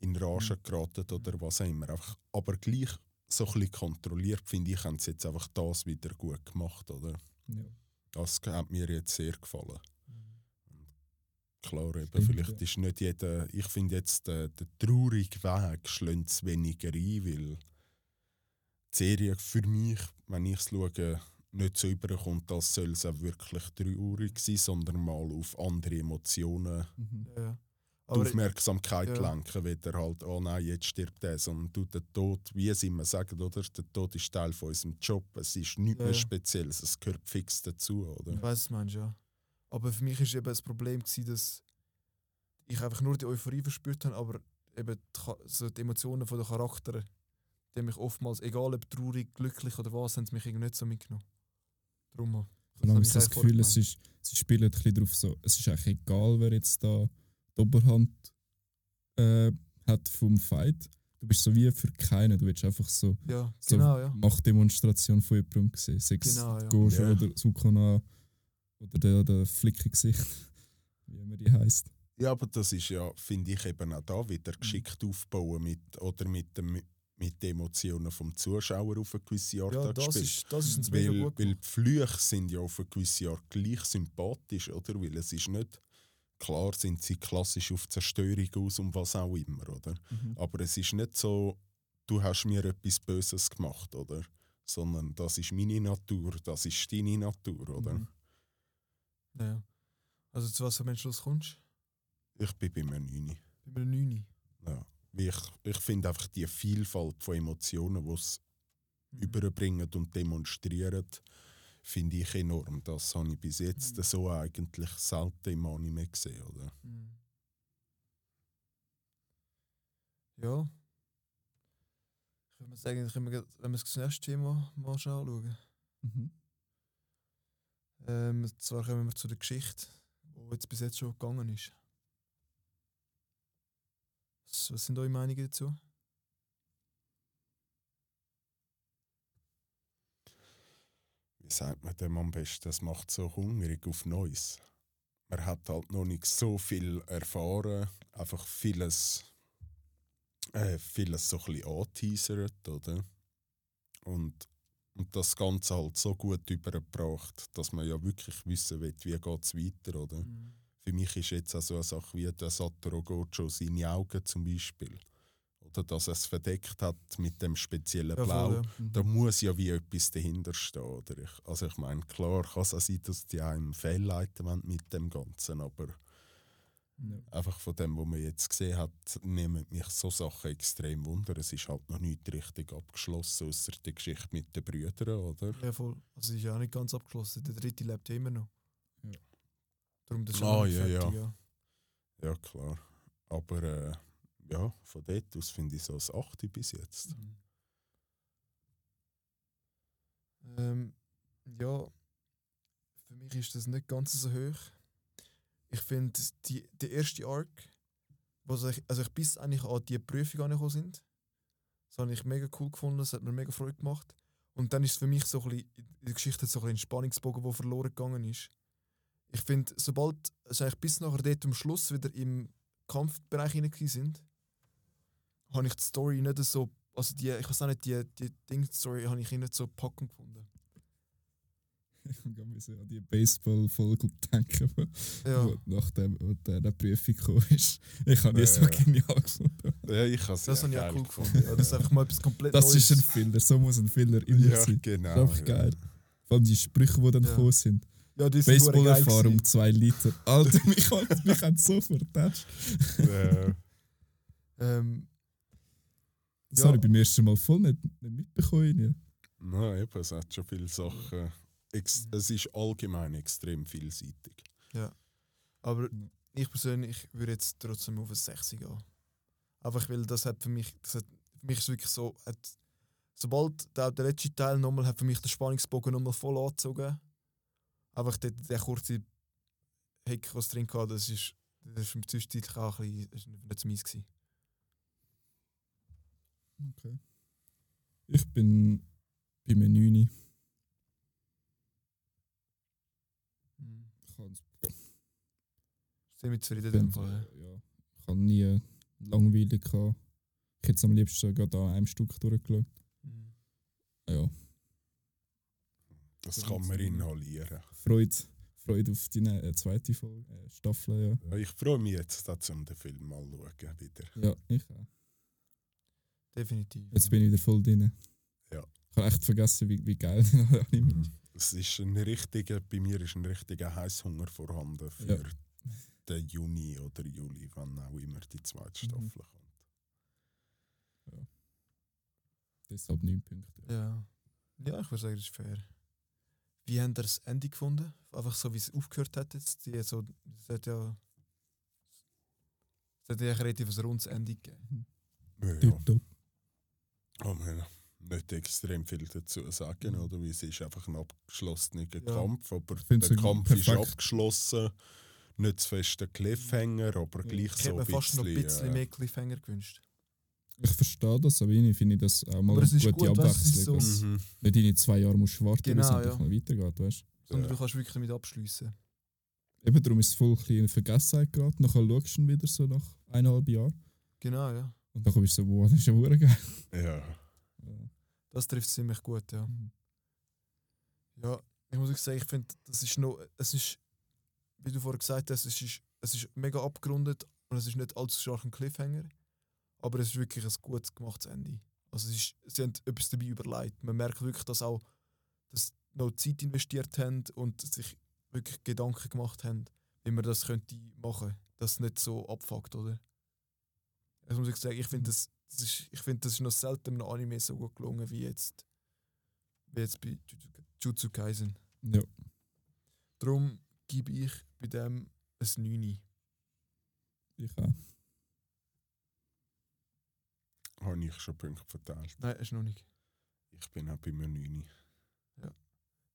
in Rage geraten oder was auch immer. Einfach, aber gleich so ein kontrolliert, finde ich, haben sie jetzt einfach das wieder gut gemacht, oder? Ja. Das hat mir jetzt sehr gefallen. Klar, eben, Stimmt, vielleicht ja. ist nicht jeder. Ich finde jetzt, der, der traurige Weg schlägt es weniger ein, weil die Serie für mich, wenn ich es schaue, nicht so überkommt, als soll es auch wirklich traurig sein, sondern mal auf andere Emotionen Mhm. Ja, die Aufmerksamkeit ja. lenken, wieder halt, oh nein, jetzt stirbt er, sondern du, der Tod, wie es immer sagen, oder? Der Tod ist Teil von unserem Job, es ist nichts Ja, mehr. Spezielles, es gehört fix dazu, oder? ich weiß, du meinst, ja. Aber für mich war eben das Problem, gewesen, dass ich einfach nur die Euphorie verspürt habe, aber eben die, so die Emotionen von den Charakteren, die mich oftmals, egal ob traurig, glücklich oder was, haben sie mich irgendwie nicht so mitgenommen. Darum. Ich habe habe das, das Gefühl, es ist, sie spielen ein bisschen drauf so, es ist eigentlich egal, wer jetzt da die Oberhand äh, hat vom Fight. Du bist so wie für keinen, du willst einfach so, Ja, so genau, ja. Machtdemonstration von jemandem sehen. Sechs Genau, ja. Gojo Ja. oder Sukuna oder der, der Flickengesicht, (laughs) wie immer die heisst. Ja, aber das ist ja, finde ich, eben auch da wieder geschickt aufbauen mit, oder mit dem mit den Emotionen vom Zuschauer auf eine gewisse Art Ja, das gespielt. ist, das ist Weil, gut weil die Flüche sind ja auf eine gewisse Art gleich sympathisch, oder? Weil es ist nicht, klar sind sie klassisch auf Zerstörung aus und was auch immer, oder? Mhm. Aber es ist nicht so, du hast mir etwas Böses gemacht, oder? Sondern das ist meine Natur, das ist deine Natur, oder? Mhm. Ja. Also zu was für einem Schluss kommst Ich bin bei einem 9. du? Bei einem 9. Ja. Ich, ich finde einfach die Vielfalt von Emotionen, die es Mhm. überbringen und demonstrieren, finde ich enorm. Das habe ich bis jetzt Mhm. so eigentlich selten im Anime gesehen. Oder? Mhm. Ja. Ich würde sagen, können wir, wenn wir das nächste Thema mal anschauen. Mhm. Ähm, und zwar kommen wir zu der Geschichte, die jetzt bis jetzt schon gegangen ist. Was, was sind eure Meinungen dazu? Wie sagt man dem am besten? Das macht so hungrig auf Neues. Man hat halt noch nicht so viel erfahren, einfach vieles, äh, vieles so ein bisschen angeteasert, oder? Und, und das Ganze halt so gut übergebracht, dass man ja wirklich wissen will, wie geht es weiter, oder? Für mich ist jetzt auch so eine Sache wie der Satoru Gojo, seine Augen zum Beispiel. Oder dass er es verdeckt hat mit dem speziellen Ja, Blau. voll, ja. Mhm. Da muss ja wie etwas dahinter stehen. Oder ich, also ich meine, klar kann es auch sein, dass die einem fehlleiten wollen mit dem Ganzen, aber Ja. einfach von dem, was man jetzt gesehen hat, nehmen mich so Sachen extrem wunder. Es ist halt noch nicht richtig abgeschlossen, außer die Geschichte mit den Brüdern, oder? Ja, voll. Also, es ist ja auch nicht ganz abgeschlossen. Der dritte lebt ja immer noch. Ja. Darum das Ah, ja, fertig, ja. ja. Ja, klar. Aber äh, ja, von dort aus finde ich so das 8 bis jetzt. Mhm. Ähm, ja, für mich ist das nicht ganz so hoch. Ich finde, die, der erste Arc, was ich, also ich bis eigentlich an die Prüfung angekommen sind, das habe ich mega cool gefunden, das hat mir mega Freude gemacht. Und dann ist es für mich so ein bisschen, in der Geschichte so ein, bisschen ein Spannungsbogen, der verloren gegangen ist. Ich finde, sobald, also eigentlich bis nachher dort am Schluss wieder im Kampfbereich hinein sind, habe ich die Story nicht so, also die, ich weiß auch nicht, die, die Ding-Story habe ich nicht so packend gefunden. Ich kann mich so an die Baseball-Folge denken, Ja, wo nachdem wo der, der Prüfung gekommen ist. Ich habe die Ja, so ja. genial gefunden. Ja, ich habe das habe ich auch geil cool gefunden. Ja, das ist einfach mal etwas komplett Das Neues. ist ein Filler, so muss ein Filler immer Ja, sein. genau. Das ist einfach ja. geil. Vor allem die Sprüche, die dann Ja. gekommen sind. Ja, die sind Baseball-Erfahrung gewesen. 2 Liter. Alter, (laughs) mich hat mich hat so vertatscht. Ja. Das Ähm, Ja. habe ich beim ersten Mal voll nicht, nicht mitbekommen. Ja. Nein, eben, es hat schon viele Sachen. Ex es ist allgemein extrem vielseitig. aber Ja. ich persönlich würde jetzt trotzdem auf ein 6 gehen. Einfach weil das hat für mich, das hat, für mich ist wirklich so, hat, sobald der, der letzte Teil nochmal hat für mich den Spannungsbogen nochmal voll angezogen. Einfach der, der kurze Heck, was drin hatte, das ist, das ist zwischenzeitlich auch ein bisschen, nicht zu gewesen. Okay. Ich bin bei einem 9. Ich habe Ziemlich zufrieden in dem Fall. ja, ich habe nie langweilig gehabt. Ich hätte es am liebsten gerade an einem Stück durchgeschaut. Mhm. Ja, Das Ja, kann man inhalieren. Freude, Freude auf die ne- äh, zweite Folge, äh, Staffel, Ja, ich freue mich jetzt, dazu, um den Film mal zu schauen. Wieder. ja. Ja, ich auch. Definitiv. Jetzt bin ich wieder voll drin. Ja. Ich habe echt vergessen, wie, wie geil (laughs) der Anime ist. Es ist ein richtiger, bei mir ist ein richtiger Heißhunger vorhanden für Ja. den Juni oder Juli, wann auch immer die zweite Mhm. Staffel kommt. Deshalb 9 Punkte. Ja. Ja, ich würde sagen, das ist fair. Wie habt ihr das Ende gefunden? Einfach so, wie es aufgehört hat jetzt? Die, so, es hat ja... Es hat ja ein relativ rundes Ende gegeben. Ja, Tipptopp. man nicht extrem viel dazu sagen, Mhm. oder? Weil es ist einfach ein abgeschlossener Ja. Kampf, aber find's der ein Kampf ist perfekt. abgeschlossen. Nicht zu fest ein Cliffhanger, aber Ja. gleich Ich so hätte ein mir fast noch ein bisschen bisschen, äh, mehr Cliffhanger gewünscht. Ich verstehe das, aber irgendwie finde ich das auch mal Aber eine gute gut, weißt Abwechslung. so- dass mhm. Nicht in zwei Jahre musst du warten, bis Genau, es endlich ja. mal weitergeht, weißt du? Sondern Ja. du kannst wirklich damit abschließen. Eben darum ist es voll ein bisschen in Vergessenheit geraten. Nachher schaust du ihn wieder so nach eineinhalb Jahren. Genau, ja. Und dann kommst du so, boah, das ist ja hure geil. Ja. Ja. Das trifft ziemlich gut, ja. Mhm. Ja, ich muss sagen, ich finde, das ist noch, es ist, wie du vorher gesagt hast, es ist, es ist mega abgerundet und es ist nicht allzu stark ein Cliffhanger, aber es ist wirklich ein gut gemachtes Ende. Also es ist, sie haben etwas dabei überlegt. Man merkt wirklich, dass auch dass sie noch Zeit investiert haben und sich wirklich Gedanken gemacht haben, wie man das könnte machen, dass es nicht so abfuckt, oder? Das muss ich sagen, ich finde das, das ist, ich finde das ist noch selten einem Anime so gut gelungen wie jetzt, wie jetzt bei Jujutsu Kaisen. Ja. Darum gebe ich bei dem ein 9. Ich auch. Habe ich schon Punkte verteilt. Nein, ist noch nicht. Ich bin auch bei mir 9.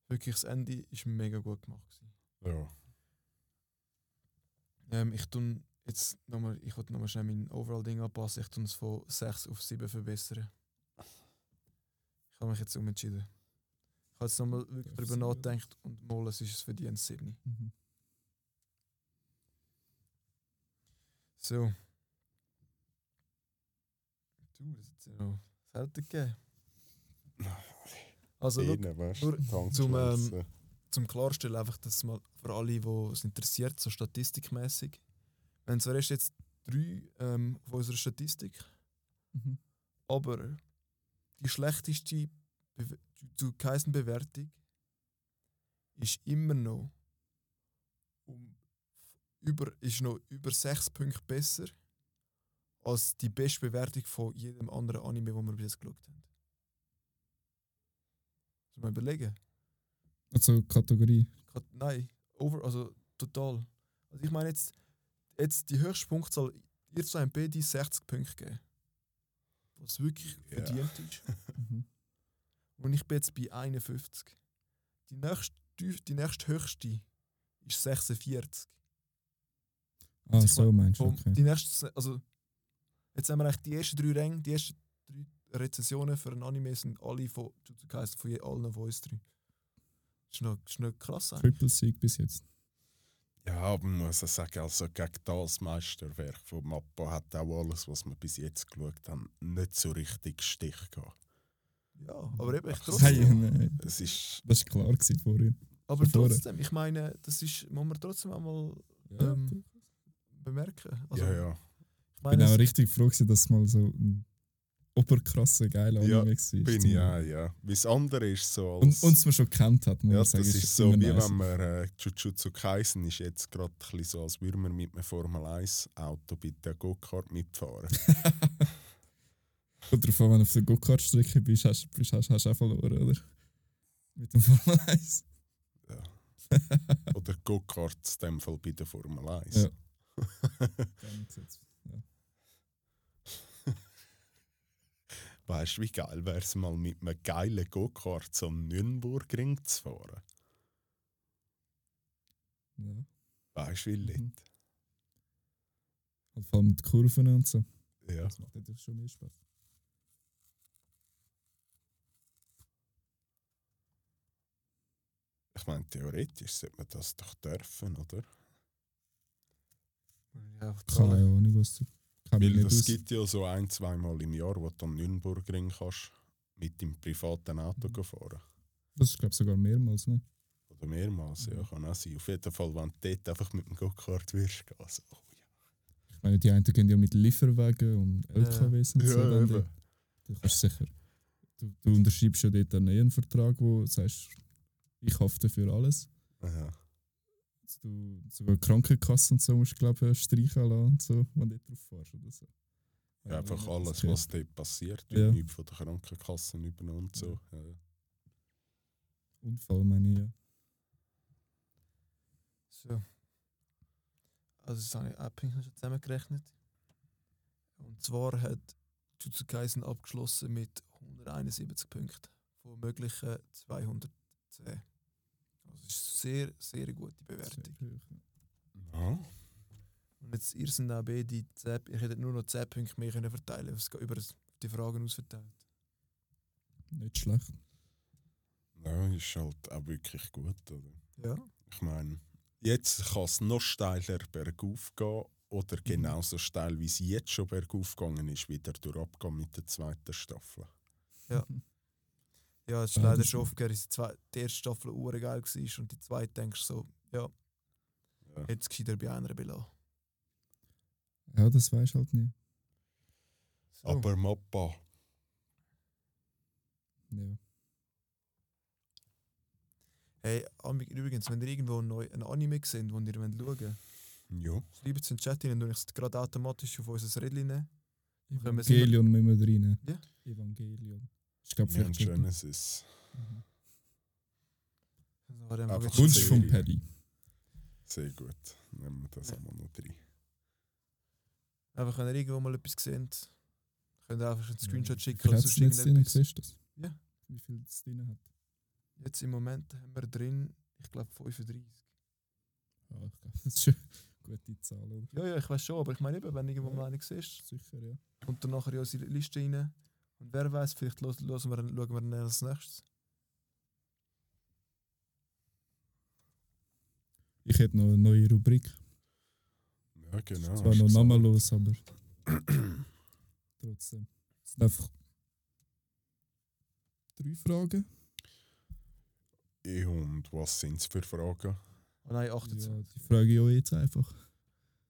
Wirklich, das Ende ist mega gut gemacht. Gewesen. Ja. Ähm, ich tue jetzt nochmal, ich wollte nochmal schnell mein Overall-Ding anpassen. Ich tue es von 6 auf 7 verbessern. Ich habe mich jetzt umentschieden. Ich habe jetzt nochmal wirklich darüber nachgedacht und mal, es ist es verdient 7. Mhm. So. Du, das hat es ja noch selten gegeben. Also, Denen, weißt nur zum, ähm, zum Klarstellen, einfach das mal für alle, die es interessiert, so statistikmäßig. Wenn zwar erst jetzt drei ähm, von unserer Statistik, Mhm. aber die schlechteste Bewe zu Bewertung ist immer noch um über, ist noch über sechs Punkte besser als die beste Bewertung von jedem anderen Anime, wo wir bis jetzt geschaut haben. Muss man überlegen. Also Kategorie. Kat- Nein, over, also total. Also ich meine jetzt, jetzt die höchste Punktzahl, ihr zwei haben beide 60 Punkte gegeben. Was wirklich Ja. verdient ist. (laughs) Mhm. Und ich bin jetzt bei 51. Die nächste, die nächste höchste ist 46. Ah, Also so meinst du, okay. Die nächste, also jetzt haben wir eigentlich die ersten drei Ränge, die ersten drei Rezensionen für ein Anime sind alle von Jujutsu Kaisen, von je- allen von uns drei. Das ist noch, das ist noch krass eigentlich. Triple Sieg bis jetzt. Ja, aber man muss auch sagen, also gegen das Meisterwerk von Mappa hat auch alles, was wir bis jetzt geschaut haben, nicht so richtig Stich gehabt. Ja, aber eben, ich Nein, trotzdem. nein, Es ist, das war klar gewesen vorher. Aber vorne. trotzdem, ich meine, das ist, muss man trotzdem einmal Ja, Ähm, du- bemerken. Also, ja, ja. Ich bin auch es- richtig froh, gewesen, dass es mal so ein oberkrasser, geiler Ja, Anime war. Bin ich auch, ja. Wie das andere ist so Und als... uns man schon kennt hat, muss ja, man das sagen. ist so, wie nice. wenn man äh, Jujutsu Kaisen ist jetzt gerade ein bisschen so, als würden wir mit einem Formel 1 Auto bei der Go-Kart mitfahren. (laughs) Kommt drauf an, wenn du auf der Go-Kart-Strecke bist, hast, bist, hast, hast du auch verloren, oder? Mit dem Formel 1. Oder Go-Karts in dem Fall bei der Formel 1. Ja. (laughs) Weißt du, wie geil wäre es mal mit einem geilen Go-Kart zum Nürnbergring zu fahren? ja. Weißt du, wie lit? Mhm. Halt vor allem mit Kurven und so. Ja. Das macht natürlich schon mehr Spaß. Ich meine, theoretisch sollte man das doch dürfen, oder? Ja, Keine Ahnung, was du. Aus. gibt ja so ein, zweimal im Jahr, wo du am Nürnbergring kannst mit dem privaten Auto Mhm. fahren. Das ist, glaube ich, sogar mehrmals, ne? Oder mehrmals, ja, Ja. kann auch sein. Auf jeden Fall, wenn du dort einfach mit dem Go-Kart wirst gehen. Also, oh, Ich meine, die einen gehen ja mit Lieferwagen und LKWs und ja. so. ja, dann. Du kannst sicher. Du, du unterschreibst ja dort einen Ehenvertrag, wo du sagst, ich hafte für alles. Aha. Du sogar Krankenkassen und so musst du, glaube ich, streichen lassen und so, wenn du dort drauf fährst oder so. Ja, einfach alles, was dort passiert, Ja. wird nichts von der Krankenkassen übernommen und so. Ja. ja. Unfall meine ich, ja. So. Also das habe ich Punkte schon zusammengerechnet. Und zwar hat Jujutsu Kaisen abgeschlossen mit 171 Punkten von möglichen 210. Das ist eine sehr, sehr gute Bewertung. Ja. Und jetzt ihr sind auch beide 10, ich hätte nur noch 10 Punkte mehr können verteilen Es geht über die Fragen ausverteilt. Nicht schlecht. ja, ist halt auch wirklich gut. Oder? Ja. Ich meine, jetzt kann es noch steiler bergauf gehen oder genauso steil, wie es jetzt schon bergauf gegangen ist, wieder durchabgehen mit der zweiten Staffel. Ja, (laughs) es ist Ja, leider schon aufgehört, dass die, zwei, die erste Staffel ure geil war und die zweite denkst du so, ja, Ja. jetzt gescheiter bei einer belassen. Ja, das weiß halt nie. So. Aber Mappa, Ja. Hey, übrigens, wenn ihr irgendwo neu ein Anime seht, wo ihr schauen wollt, ja, schreibt es in den Chat rein, dann ich es gerade automatisch auf unser Rädchen nehmen. Evangelion müssen wir rein. Ja. Evangelion. Ich glaube, wir haben vielleicht. Genesis. Mhm. Also, Serie. von Perry. Sehr gut. Nehmen wir das Ja. einmal noch rein. Einfach, wenn ihr irgendwo mal etwas seht, könnt ihr einfach einen Screenshot Wie schicken oder sonst es jetzt drin? irgendetwas. Siehst du das? Ja. Wie viel es drin hat? Jetzt im Moment haben wir drin, ich glaube 35. Ja, ich glaube, das ist eine gute Zahl, oder? Ja, ja, ich weiß schon, aber ich meine eben, wenn irgendwo mal eine siehst, Sicher, ja. kommt dann nachher in unsere Liste rein. Und wer weiß, vielleicht los, los wir, schauen wir dann als nächstes. Ich hätte noch eine neue Rubrik. Ja, genau. Zwar hast noch namenlos, aber (clears throat) trotzdem. Es sind einfach drei Fragen. gesagt. Und was sind es für Fragen? Oh nein, 28. Ja, die frage ich euch jetzt einfach.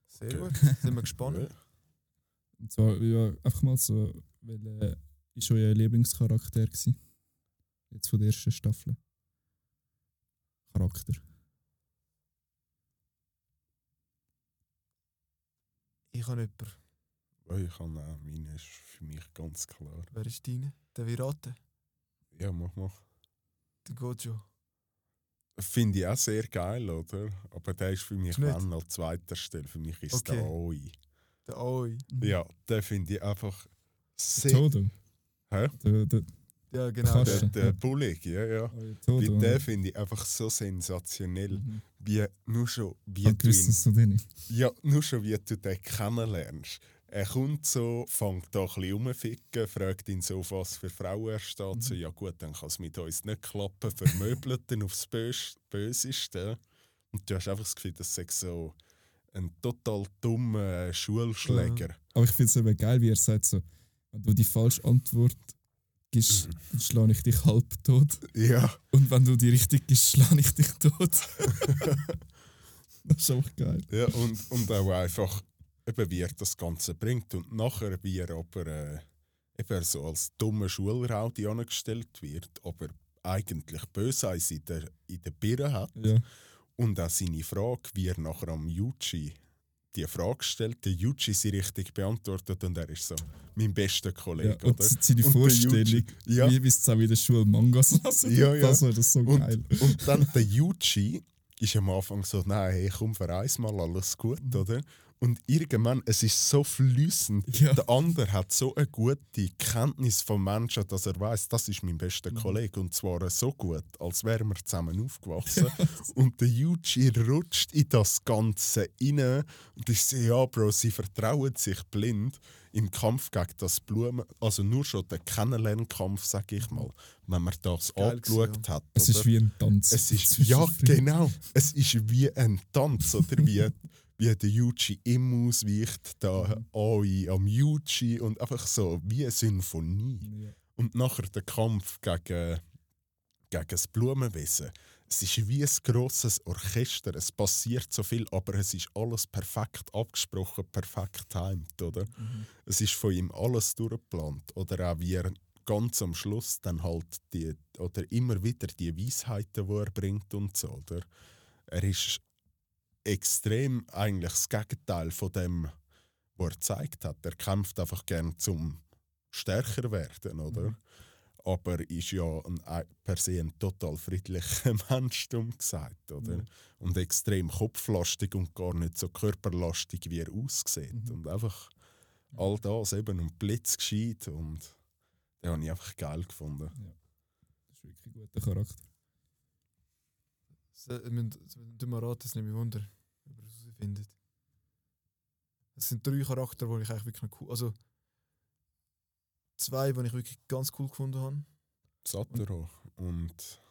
Sehr Okay. gut. Sind wir (laughs) gespannt. Und zwar, ja, einfach mal so, weil ist euer Lieblingscharakter gewesen? Jetzt von der ersten Staffel. Charakter. Ich habe jemanden. Ja, Ich kann auch, meine ist für mich ganz klar. Wer ist deine? Der Virate? Ja, mach, mach. Der Gojo. Finde ich auch sehr geil, oder? Aber der ist für mich wenn an zweiter Stelle. Für mich ist Okay. der Oi. Der Oi. Ja, der finde ich einfach sehr. Todo. Hä? Der, der, Ja, genau. Der? Der, Bullig, ja, ja. euer Wie der finde ich einfach so sensationell. Mhm. Wie nur schon, wie Ich du ihn, du ja, nur schon wie du den kennenlernst. Er kommt so, fängt da ein bisschen rumficken, fragt ihn so, auf was für Frauen er steht. So, ja gut, dann kann es mit uns nicht klappen, vermöbelt ihn aufs Bös Böseste. Und du hast einfach das Gefühl, das sei so ein total dummer Schulschläger. Aber ich finde es eben geil, wie er sagt so, wenn du die falsche Antwort gibst, Mhm. dann schlage ich dich halb tot. Ja, Und wenn du die richtig gibst, schlage ich dich tot. (laughs) das ist einfach geil. ja und, und auch einfach, eben, wie er das Ganze bringt. Und nachher, wie er aber äh, eben so als dummer Schulraudi angestellt wird, aber eigentlich Böseis in der, in der Birne hat. Ja. Und auch seine Frage, wie er nachher am Yuji die Frage stellt, der Yuji sie richtig beantwortet und er ist so mein bester ja. Kollege, Und oder? seine Und Vorstellung, ja. wie es auch in der Schule Mangas lassen. (laughs) Ja, ja. Das war das so Und, geil. und dann der Yuji ist am Anfang so, nein, hey, komm, verreis mal, alles gut, oder? Und irgendwann, es ist so flüssend. Ja. Der andere hat so eine gute Kenntnis vom Menschen, dass er weiß, das ist mein bester Mhm. Kollege. Und zwar so gut, als wären wir zusammen aufgewachsen. (laughs) Und der Yuji rutscht in das Ganze rein. Und ich sehe, ja, Bro, sie vertrauen sich blind im Kampf gegen das Blumen. Also nur schon der Kennenlernkampf, sag ich mal. Wenn man das Geil angeschaut gewesen, hat. Es oder? ist wie ein Tanz. Es ist, ja, genau. Es ist wie ein Tanz, oder? Wie, (laughs) wie der Yuji ihm ausweicht, da Mhm. Aoi am Yuji und einfach so wie eine Symphonie. Ja. Und nachher der Kampf gegen, gegen das Blumenwesen. Es ist wie ein grosses Orchester. Es passiert so viel, aber es ist alles perfekt abgesprochen, perfekt timed, oder? Mhm. Es ist von ihm alles durchgeplant. Oder auch wie er ganz am Schluss dann halt die, oder immer wieder die Weisheiten, die er bringt und so, oder? Er ist extrem eigentlich das Gegenteil von dem, was er gezeigt hat. Er kämpft einfach gern zum stärker werden, oder? Mhm. Aber ist ja ein, ei- per se ein total friedlicher (laughs) Mensch, dumm gesagt, oder? Ja. Und extrem kopflastig und gar nicht so körperlastig, wie er aussieht. Mhm. Und einfach all das eben und Blitz geschieht und den habe ich einfach geil gefunden. Das ist wirklich ein guter Charakter. Du mal raten, es nicht mehr Wunder, ob ihr es herausfindet. Es sind drei Charaktere, die ich eigentlich wirklich noch cool. Also zwei, die ich wirklich ganz cool gefunden habe. Satoru und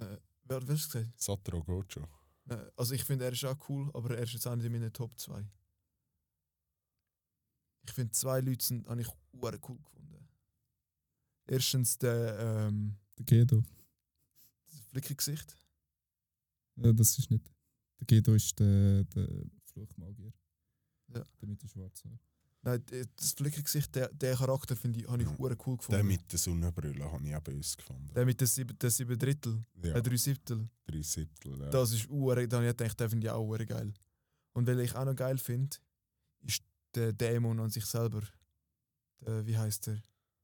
Äh, wer, wer hast du gesagt? Satoru Gojo. Nein, Äh, Also ich finde, er ist auch cool, aber er ist jetzt auch nicht in meinen Top 2. Ich finde, zwei Leute sind, habe ich cool gefunden. Erstens der, ähm, Der Gedo. Das Flickengesicht. Ja, das ist nicht. Der Gedo ist der, der Fluchmagier. Ja. Der mit dem schwarzen. Nein, das Flickengesicht, der, der Charakter finde ich, habe ich hure cool Den gefunden. mit der Sonnenbrille habe ich auch bei uns gefunden. Der mit den sieben, den sieben Drittel, Ja, äh, drei Siebtel. drei Siebtel. Ja. Das ist hure, da habe ich gedacht, den finde ich auch hure geil. Und weil ich auch noch geil finde, ist der Dämon an sich selber. Der, wie heißt der?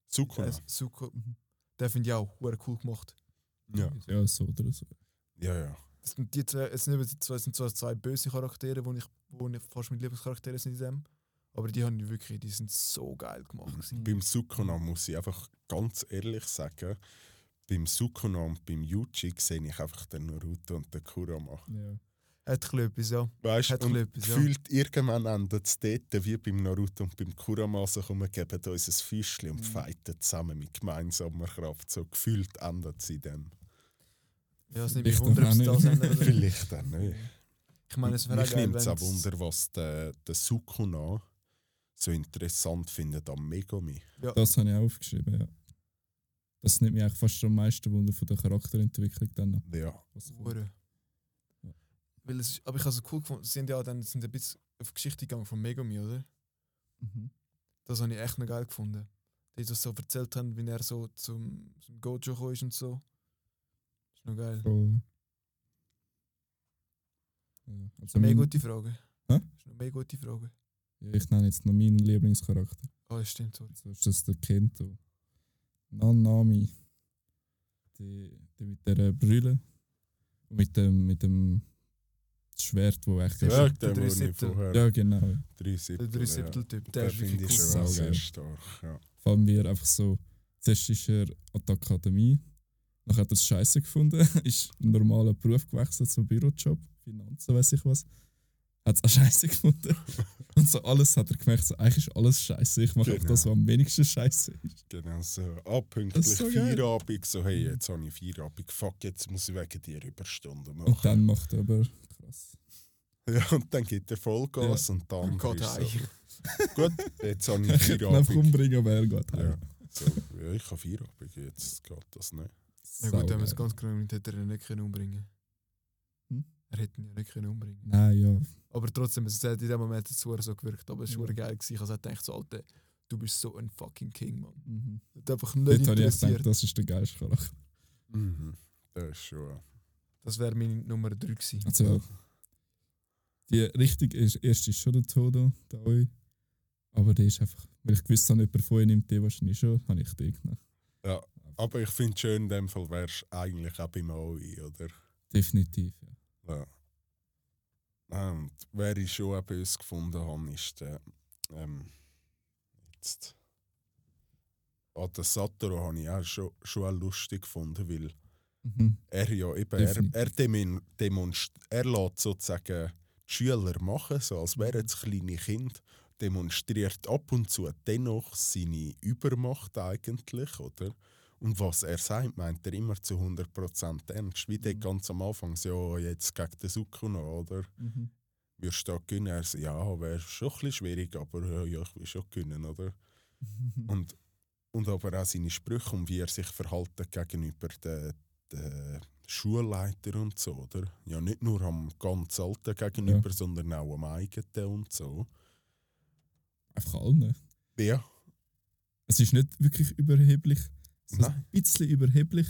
Sukuna. Der Suko. Mhm. Der finde ich auch hure cool gemacht. Ja. Ja, so oder so. ja, ja. Das sind die zwei, es sind, eben die zwei, es sind zwar zwei böse Charaktere, wo ich, wo ich fast meine Lieblingscharaktere sind in dem. Aber die haben ich wirklich, die sind so geil gemacht. gewesen. Beim Sukuna muss ich einfach ganz ehrlich sagen, beim Sukuna und beim Yuji sehe ich einfach den Naruto und den Kurama. Ja. Hat ein etwas, ja. Weißt Hat und etwas, ja. gefühlt irgendwann endet es dort, wie beim Naruto und beim Kurama, so kommen, wir geben uns ein Fischchen und Mhm. fighten zusammen mit gemeinsamer Kraft. So gefühlt endet es in dem. Ja, es nimmt mich Vielleicht wunder, ob (laughs) auch es das nicht. ändert. Vielleicht dann nicht. Ich meine, es wäre auch Mich nimmt es auch Wunder, was der, der Sukuna so interessant findet am Megami. Das habe ich auch aufgeschrieben, ja. Das nimmt mich eigentlich fast am meisten Wunder von der Charakterentwicklung dann noch. Ja. Was. Weil es, ist- aber ich habe es cool gefunden, sie sind ja dann sind ein bisschen auf die Geschichte gegangen von Megami, oder? Mhm. Das habe ich echt noch geil gefunden. Die das so erzählt haben, wie er so zum, zum Gojo gekommen ist und so. ist noch geil. Voll. Ja, also mein- gute Frage. Hä? ist eine mega gute Frage. Ja, ich nenne jetzt noch meinen Lieblingscharakter. Ah, das stimmt, sorry. So ist das der Kento. Nanami. Die, die mit der Brille. Und mit dem, mit dem Schwert, wo echt. Der Ja, drei wo ich Siebtel. vorher. ja, genau. Drei Der Siebtel. ja. Siebtel-Typ, der Den ist finde wirklich ich cool. auch Sau sehr geil. stark. Ja. Vor allem wir einfach so. Zuerst ist er an der Akademie. Dann hat er es scheiße gefunden. (laughs) ist einen normalen Beruf gewechselt, so Bürojob, Finanzen, weiß ich was. Hat es auch scheiße gefunden. (laughs) Und so alles hat er gemerkt, so, eigentlich ist alles scheiße. Ich mache auch Genau. das, was am wenigsten scheiße ist. Genau so. Ah, Das pünktlich ist so. Feierabend. So, hey, jetzt habe ich Feierabend. Fuck, jetzt muss ich wegen dir Überstunden machen. Und dann macht er aber krass. (laughs) Ja, und dann gibt er Vollgas und dann Und geht heim. so, (laughs) gut, jetzt habe ich (laughs) Ich könnte ihn einfach Feierabend. umbringen, aber er geht heim. Ja, so, ja, ich habe Feierabend, jetzt geht das nicht. Ja gut, wenn man es ganz genau nimmt, hätte er ihn nicht können umbringen Hm? Er hätte ihn ja nicht können umbringen Nein, ja. Aber trotzdem, es hat in dem Moment so gewirkt. Aber es war Ja. ja. geil. Gewesen. Ich habe gedacht, so, Alter, du bist so ein fucking King, Mann. Mhm. Das hat einfach Dort nicht habe ich interessiert. gedacht, das ist der geilste Charakter. Mhm. Das ist schon. Das wäre meine Nummer 3 gewesen. Also, die richtig ist, erste ist schon der Todo, der Oi. Aber der ist einfach, weil ich gewusst habe, jemand von euch nimmt den wahrscheinlich schon, habe ich den genommen. Ja, aber ich finde schön, in dem Fall wärst du eigentlich auch beim AI, oder? Definitiv, ja. Ja. Und wer ich schon auch bei uns gefunden habe, ist der. Ähm, jetzt. Ah, den Satoru habe ich auch schon, schon auch lustig gefunden, weil Mhm. er ja eben. Er, er, demonst, er lässt sozusagen die Schüler machen, so als wären es kleine Kinder. Demonstriert ab und zu dennoch seine Übermacht eigentlich, oder? Und was er sagt, meint er immer zu 100% ernst. Wie der Mhm. ganz am Anfang, ja, jetzt gegen den Sukuna, oder? Mhm. Wirst du da gewinnen? Er sagt, ja, wäre schon ein bisschen schwierig, aber ja, ja, ich will schon gewinnen, oder? (laughs) Und, und aber auch seine Sprüche und wie er sich verhalten gegenüber den, den Schulleiter und so, oder? Ja, nicht nur am ganz Alten gegenüber, sondern auch am eigenen und so. Einfach allen. Ja, Es ist nicht wirklich überheblich. Es ist Nein. ein bisschen überheblich.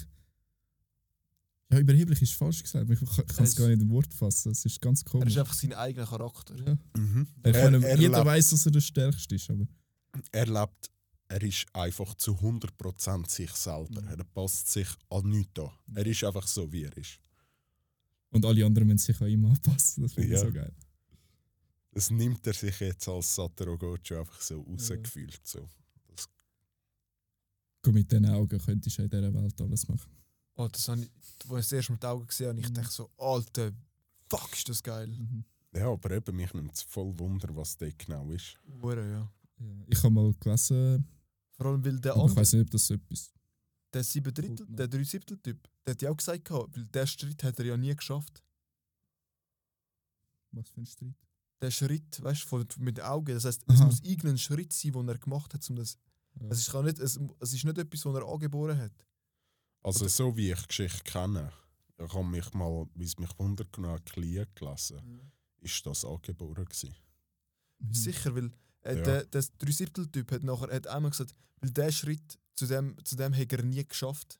Ja, überheblich ist falsch gesagt. Ich kann es gar nicht in Wort fassen. Es ist ganz Er komisch. ist einfach sein eigener Charakter. ja. mhm. er er, er, jeder lebt, weiß, dass er der Stärkste ist. Aber er lebt, er ist einfach zu 100% sich selber. Mhm. Er passt sich an nichts an. Er ist einfach so, wie er ist. Und alle anderen müssen sich an ihm anpassen. Das finde ich Ja. so geil. Das nimmt er sich jetzt als Satoru Gojo einfach so rausgefühlt. So. Guck, mit diesen Augen könntest du in dieser Welt alles machen. Oh, das habe ich, als ich das erste Mal die Augen gesehen habe, ich Mhm. dachte so, Alter, fuck, ist das geil. Mhm. Ja, aber eben, mich nimmt es voll Wunder, was das genau ist. Hure, ja. Ja. Ich habe mal gelesen, Vor allem, weil der aber ich andere, weiß nicht, ob das so etwas der sieben Drittel, ne? der drei Siebtel Typ, der hat ja auch gesagt, gehabt, weil der Streit hat er ja nie geschafft. Was für ein Streit? Der Schritt, weißt du, von- mit den Augen. Das heißt, es Aha. muss irgendein Schritt sein, den er gemacht hat, um das. Ja. Es ist, gar nicht, es, es ist nicht etwas, was er angeboren hat. Also Oder- so wie ich die Geschichte kenne, ich habe mich mal, wie es mich wundert, genau Klien gelesen, ist das angeboren gewesen. Mhm. Sicher, weil äh, Ja. der, der Dreisiertel-Typ hat nachher hat einmal gesagt, weil der Schritt zu dem, zu dem hat er nie geschafft.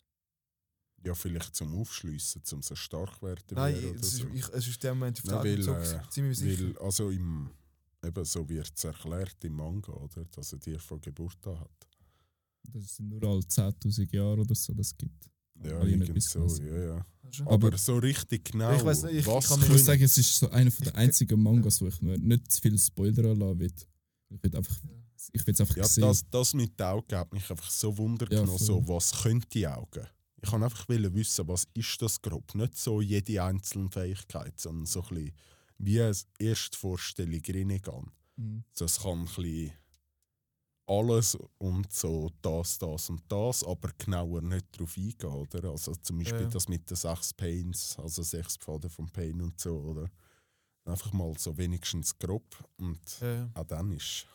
Ja, vielleicht zum Aufschliessen, zum so stark werden Nein, werden oder es ist, so. ich, es ist in dem Moment auf die Nein, weil, äh, ziemlich sicher. Weil, also im, eben so wird es erklärt im Manga, oder? Dass er die von Geburt an hat. Das sind nur alle 10.000 Jahre oder so, das gibt. Ja, irgend so, ja, ja. Du? Aber, Aber- so richtig genau, Ich weiss nicht, ich- was ich kann Ich muss sagen, es ist so einer der einzigen Mangas, wo ich mir nicht zu viel Spoiler anlassen will. Ich will einfach, ich will es einfach Ja, sehen. das, das mit den Augen hat mich einfach so wundert Ja, so, was können die Augen? Ich wollte einfach wollen wissen, was ist das grob? Nicht so jede einzelne Fähigkeit, sondern so ein bisschen wie eine Erstvorstellung reingehen. Mhm. So, es kann ein bisschen alles und so das, das und das, aber genauer nicht darauf eingehen, oder? Also zum Beispiel Ja. das mit den sechs Pains, also sechs Pfaden vom Pain und so, oder? Einfach mal so wenigstens grob und Ja, auch dann ist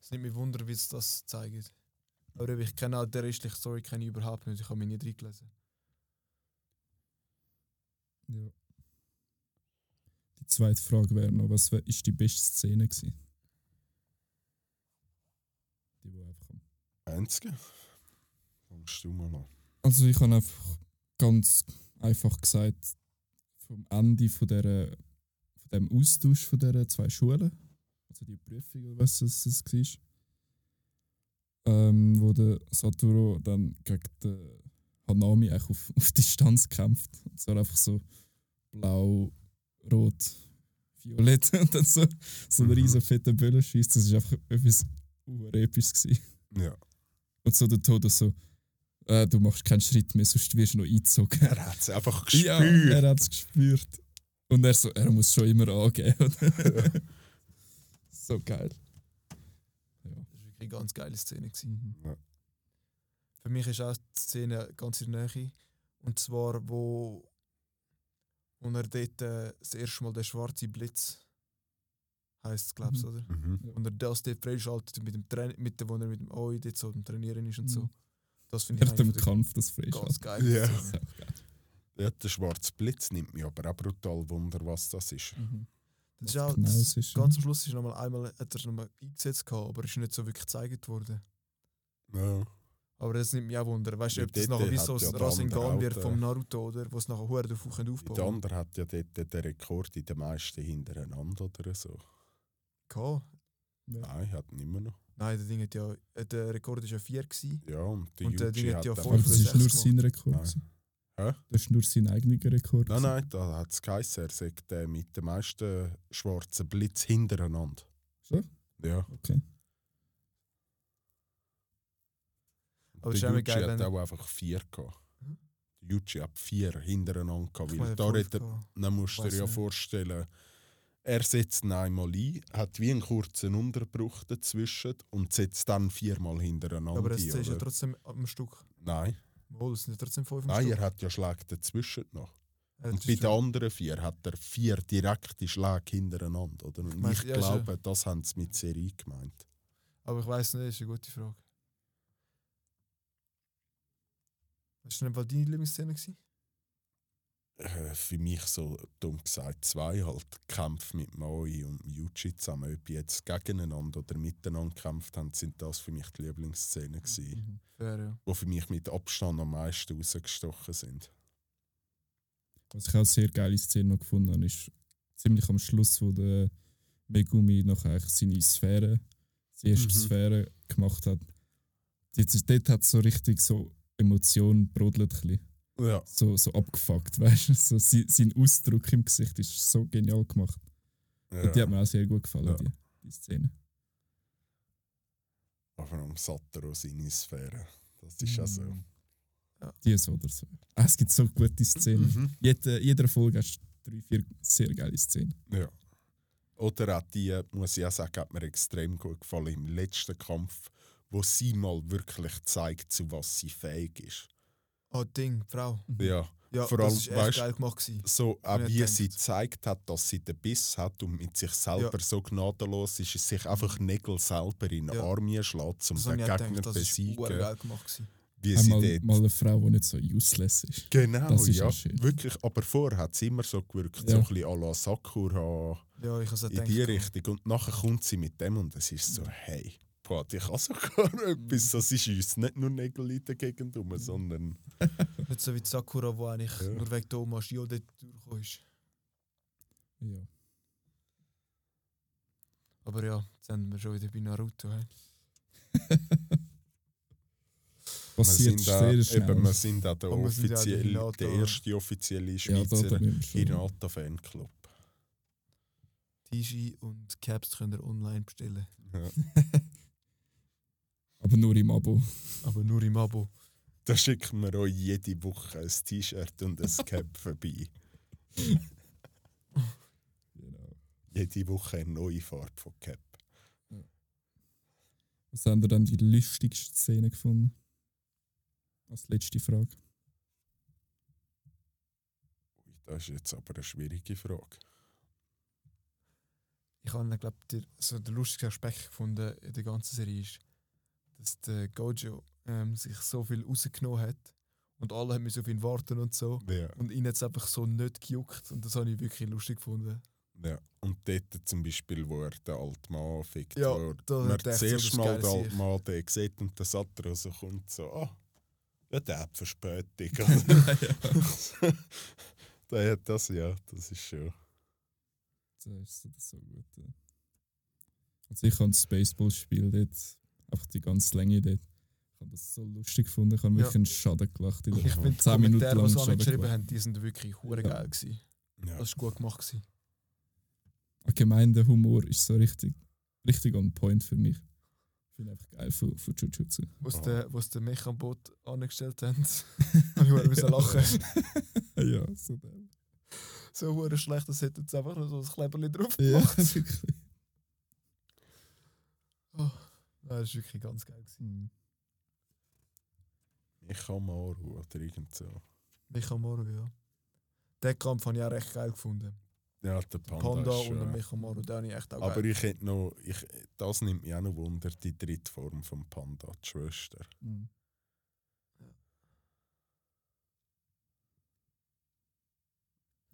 Es nimmt mich Wunder, wie es das zeigt. Aber ich kenne auch die restliche Story kenne ich überhaupt nicht. Ich habe mich nicht reingelesen. Ja. Die zweite Frage wäre noch, was war die beste Szene gewesen? Die, wo einfach am einzige. Fangst du mal an. Also ich habe einfach ganz einfach gesagt, vom Ende von, der, von dem Austausch von der zwei Schulen, also die Prüfung oder was es, es war, ähm, wo der Satoru dann gegen den Hanami eigentlich auf, (laughs) auf Distanz kämpft. Und zwar einfach so blau, rot, violett (laughs) und dann so, so einen Mhm. riesen fetten Böller schießt. Das war einfach etwas gewesen. Ja. Und so der Tod so, äh, du machst keinen Schritt mehr, sonst wirst du noch eingezogen. Er hat es einfach (laughs) gespürt. Ja, er hat es gespürt. Und er so, er muss schon immer angeben. so geil. Ja. Das war wirklich eine ganz geile Szene. Gewesen. Mhm. Für mich ist auch die Szene ganz in der Nähe. Und zwar, wo, wo er dort äh, das erste Mal der schwarze Blitz heisst es, glaubst du, Mhm. oder? Mhm. Und er das dort freischaltet, mit dem Train mit dem, wo er mit dem Oi dort so am Trainieren ist und so. Mhm. Das finde ich Nach dem Kampf das frisch. ganz geil. Ja. Das ist auch geil. Ja, der schwarze Blitz nimmt mich aber auch brutal Wunder, was das ist. Mhm. Das ist auch, genau das, ist, ganz ja. am Schluss ist noch mal einmal, hat er noch mal eingesetzt, gehabt, aber ist nicht so wirklich gezeigt worden. Ja. Aber das nimmt mich auch Wunder. Weißt du, Ja, ob das nachher wie so ja ein der Rasengan wird vom Naruto, oder? Wo es nachher Huren darauf Der aufbauen andere hat ja dort den Rekord in den meisten hintereinander oder so. kann. Nein, hat ihn immer noch. Nein, der Ding hat ja, der Rekord war ja 4 gewesen. Ja, und der Und der Ding hat hat ja dann- voll Aber für das ist nur sein Rekord. Hä? Das ist nur sein eigener Rekord. Nein, nein, da hat es geheißen, er sagt der mit den meisten schwarzen Blitz hintereinander. So? Ja. Okay. Aber der Yuji geil, hat auch einfach vier gehabt. Der Yuji hat vier hintereinander gehabt. Weil da gehabt. dann musst du dir ja nicht. vorstellen, er setzt ihn einmal ein, hat wie einen kurzen Unterbruch dazwischen und setzt dann viermal hintereinander Aber es ein. ist ja trotzdem am Stück. Nein, Wohl, es sind ja trotzdem 5 am nein, Stück. er hat ja Schläge dazwischen noch. Äh, Und bei den anderen vier hat er vier direkte Schläge hintereinander. Oder? Und ich ja, ist ja- glaube, das haben sie mit Serie gemeint. Aber ich weiß nicht, das ist eine gute Frage. Was war denn deine Lieblingsszene? gewesen? Äh, für mich so dumm gesagt zwei halt Kämpfe mit Maui und Yuji zusammen. Ob die jetzt gegeneinander oder miteinander gekämpft haben, sind das für mich die Lieblingsszenen gewesen, Mhm. Fair, ja. die für mich mit Abstand am meisten rausgestochen sind. Was ich auch sehr geile Szene noch gefunden habe, ist ziemlich am Schluss, wo der Megumi noch eigentlich seine Sphäre, die erste Mhm. Sphäre gemacht hat. Jetzt ist, dort hat so richtig so Emotionen brodelt ein bisschen. Ja. So, so abgefuckt, (laughs) weißt du? So, sein, sein Ausdruck im Gesicht ist so genial gemacht. Und die hat mir auch sehr gut gefallen, Ja. die, die Szene. Aber am Satoru seine Sphäre. Das ist ja so. Mhm. Die so oder so. Ah, es gibt so gute Szenen. Mhm. Jede, jeder Folge hast drei, vier sehr geile Szenen. Ja. Oder auch die, muss ich auch sagen, hat mir extrem gut gefallen im letzten Kampf, wo sie mal wirklich zeigt, zu was sie fähig ist. Oh, Ding, Frau. Ja, Ja, Vor das allem, ist echt weißt- geil gemacht. Gewesen. So, auch wie sie gezeigt hat, dass sie den Biss hat und mit sich selber so gnadenlos ist, es sich einfach Nägel selber in den Ja. Arm schlägt, um Das den Gegner gedacht, zu das besiegen. geil gemacht. Gewesen. Wie sie Einmal dort mal eine Frau, die nicht so useless ist. Genau, Das ist ja. Wirklich, aber vorher hat sie immer so gewirkt, Ja. so ein bisschen à la Sakura Ja, ich in die Richtung. Und nachher kommt sie mit dem und es ist so, hey, boah, ich habe sogar (laughs) etwas, das ist uns nicht nur Nägel in der Gegend rum, sondern (laughs) Nicht so wie die Sakura, wo eigentlich Ja. nur wegen Thomas Gio dort durchgekommen ist. Ja. Aber ja, jetzt sind wir schon wieder bei Naruto. He. (laughs) wir Passiert sind, auch, sehr schnell. eben, wir sind auch der, wir sind ja offiziell, erste offizielle ja, Schweizer wir schon. Hinata-Fanclub. TG und Caps könnt ihr online bestellen. Ja. Aber nur im Abo. Aber nur im Abo. Da schicken wir euch jede Woche ein T-Shirt und ein (laughs) Cap vorbei. Genau. Jede Woche eine neue Farbe von Cap. Was haben ihr dann die lustigste Szene gefunden? Als letzte Frage. Ui, Das ist jetzt aber eine schwierige Frage. Ich habe, glaube der, so der lustigste Aspekt gefunden in der ganzen Serie ist, dass der Gojo ähm, sich so viel rausgenommen hat und alle haben auf ihn warten und so. Ja. Und ihn hat es einfach so nicht gejuckt und das habe ich wirklich lustig gefunden. Ja. Und dort zum Beispiel, wo er den alten Mann fickt, Ja, wo da man hat er das so erste Mal den alten Mann den sieht und der Satter rauskommt, so, ah, ja, der hat Verspätung. (laughs) (laughs) der hat das, ja, das ist schon. Das ist so, das ist so gut. Ja. Also ich habe das Baseballspiel dort, einfach die ganze Länge dort. Ich habe das so lustig gefunden. Ich habe Ja. wirklich einen Schaden gelacht. In der Ich finde, die 10 Minuten Kommentare, lang die sie Schaden geschrieben gelacht. haben, die sind wirklich hure Ja. geil gewesen. Ja. Das ist gut gemacht. Gewesen. Allgemein der Humor ist so richtig, richtig on point für mich. Ich finde einfach geil von, von Jujutsu. Wo sie den, wo sie den Mech am Boot angestellt haben, (laughs) habe ich müssen lachen. (laughs) ja, so der. so hure schlecht, das hätten sie einfach nur so ein Kleberli drauf Ja, gemacht. wirklich. Oh, das war wirklich ganz geil. Gewesen. Ich kann mal oder irgend so. Micha Moro, ja. Den Kampf habe ich auch recht geil gefunden. Ja, der Panda, Panda ist, und der Micha Moro, den habe ich echt auch Aber geil. ich hätte noch, ich, das nimmt mich auch noch Wunder, die dritte Form vom Panda, die Schwester. Mhm.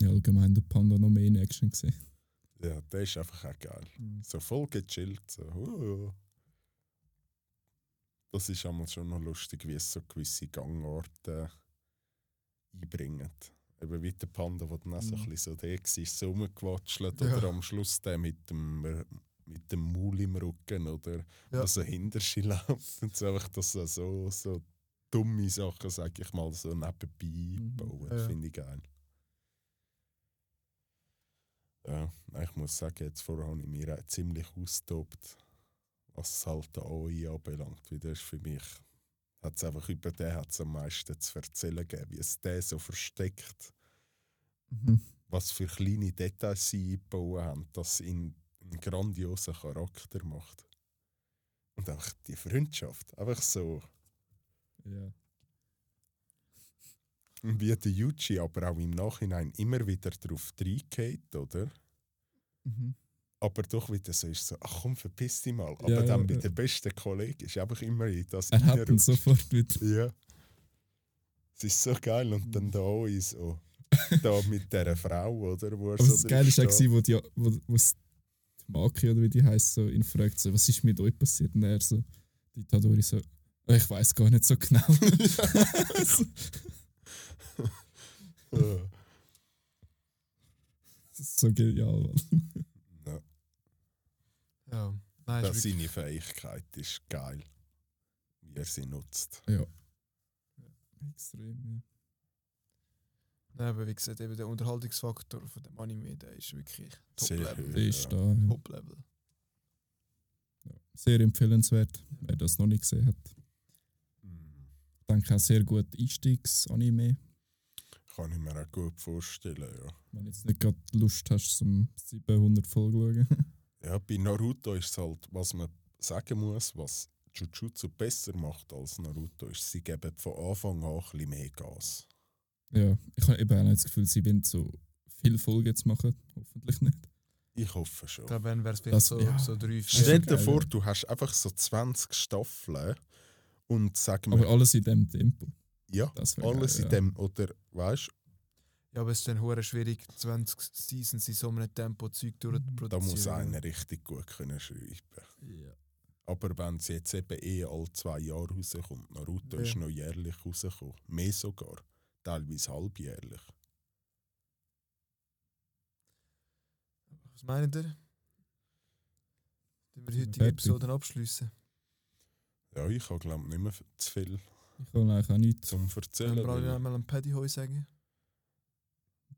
Ja, allgemein der Panda noch mehr in Action gesehen. Ja, der ist einfach auch geil. So voll gechillt. So. Uh. Das ist einmal schon noch lustig, wie es so gewisse Gangarten einbringen. Eben wie der Panda, der dann auch so ein Mhm. bisschen so der war, so rumgewatschelt. Ja. Oder am Schluss der mit dem, mit dem Maul im Rücken oder Ja. so hinter sich läuft. (laughs) Und so einfach, dass er so, so dumme Sachen, sag ich mal, so nebenbei Mhm. bauen. Ja. Finde ich geil. Ja, ich muss sagen, jetzt vorher habe ich mir auch ziemlich austobt, was halt der AI anbelangt. Weil das ist für mich, hat's einfach über den hat's am meisten zu erzählen gegeben, wie es der so versteckt, Mhm. was für kleine Details sie eingebaut haben, dass ihn einen grandiosen Charakter macht. Und einfach die Freundschaft, einfach so. Ja. Und wie der Yuji aber auch im Nachhinein immer wieder darauf reingeht, oder? Mhm. Aber doch wieder so ist so, ach komm, verpiss dich mal. Aber Ja, dann ja, mit ja. dem besten Kollegen ist einfach immer das Er hat ihn sofort wieder. Ja. Es ist so geil. Und dann da in so, (laughs) da mit dieser Frau, oder? Wo er Aber so das Geile war auch, wo, die, wo, wo die Maki oder wie die heisst, so ihn fragt, so, was ist mit euch passiert? Und er so, die Tadori so, «Oh, ich weiß gar nicht so genau. so, das ist so genial. Mann. Nein, Das ist wirklich, seine Fähigkeit ist geil, wie er sie nutzt. Ja. Extrem, ja. nein, aber wie gesagt, eben der Unterhaltungsfaktor von dem Anime, der ist wirklich Sehr Top-Level. hoch. Der ist Ja. da. Ja. Top-Level. Ja. Sehr empfehlenswert, wer das noch nicht gesehen hat. Mhm. Ich denke auch sehr gut Einstiegs-Anime. Kann ich mir auch gut vorstellen, ja. Wenn du jetzt nicht gerade Lust hast, zum 700 Folgen zu schauen. (laughs) Ja, bei Naruto ist es halt, was man sagen muss, was Jujutsu besser macht als Naruto, ist, sie geben von Anfang an ein bisschen mehr Gas. Ja, ich habe eben auch nicht das Gefühl, sie wollen so viele Folgen jetzt machen. Hoffentlich nicht. Ich hoffe schon. Ich glaube, wenn wäre es vielleicht Das- so, ja. so drei, vier. Stell dir vor, du hast einfach so 20 Staffeln und sag mir, Aber alles in dem Tempo. ja, alles geil, in ja. dem, oder weißt Ja, aber es ist dann hure schwierig, 20 Seasons in so einem Tempo Zeug durchzuproduzieren. da muss einer richtig gut können schreiben. Ja. Aber wenn es jetzt eben eh alle zwei Jahre rauskommt, Naruto Ja. ist noch jährlich rausgekommen, mehr sogar, teilweise halbjährlich. Was meint ihr? Wenn wir die heutige? Episode abschließen. Ja, ich habe glaube nicht mehr zu viel Ich habe eigentlich auch nichts. zum Sollen Erzählen. wir alle weil- einmal einen Paddy Hoi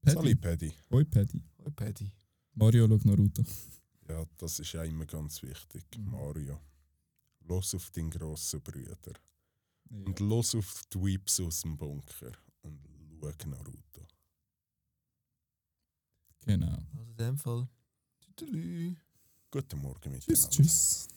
Sali Paddy. Paddy. Hoi Paddy. Hoi Paddy. Mario schaut Naruto. Ja, das ist ja immer ganz wichtig. Mhm. Mario. Los auf deinen grossen Brüder. Ja. Und los auf die Weeps aus dem Bunker. Und schau Naruto. Genau. Also in dem Fall. Tüdelü. Guten Morgen Tschüss, miteinander. tschüss.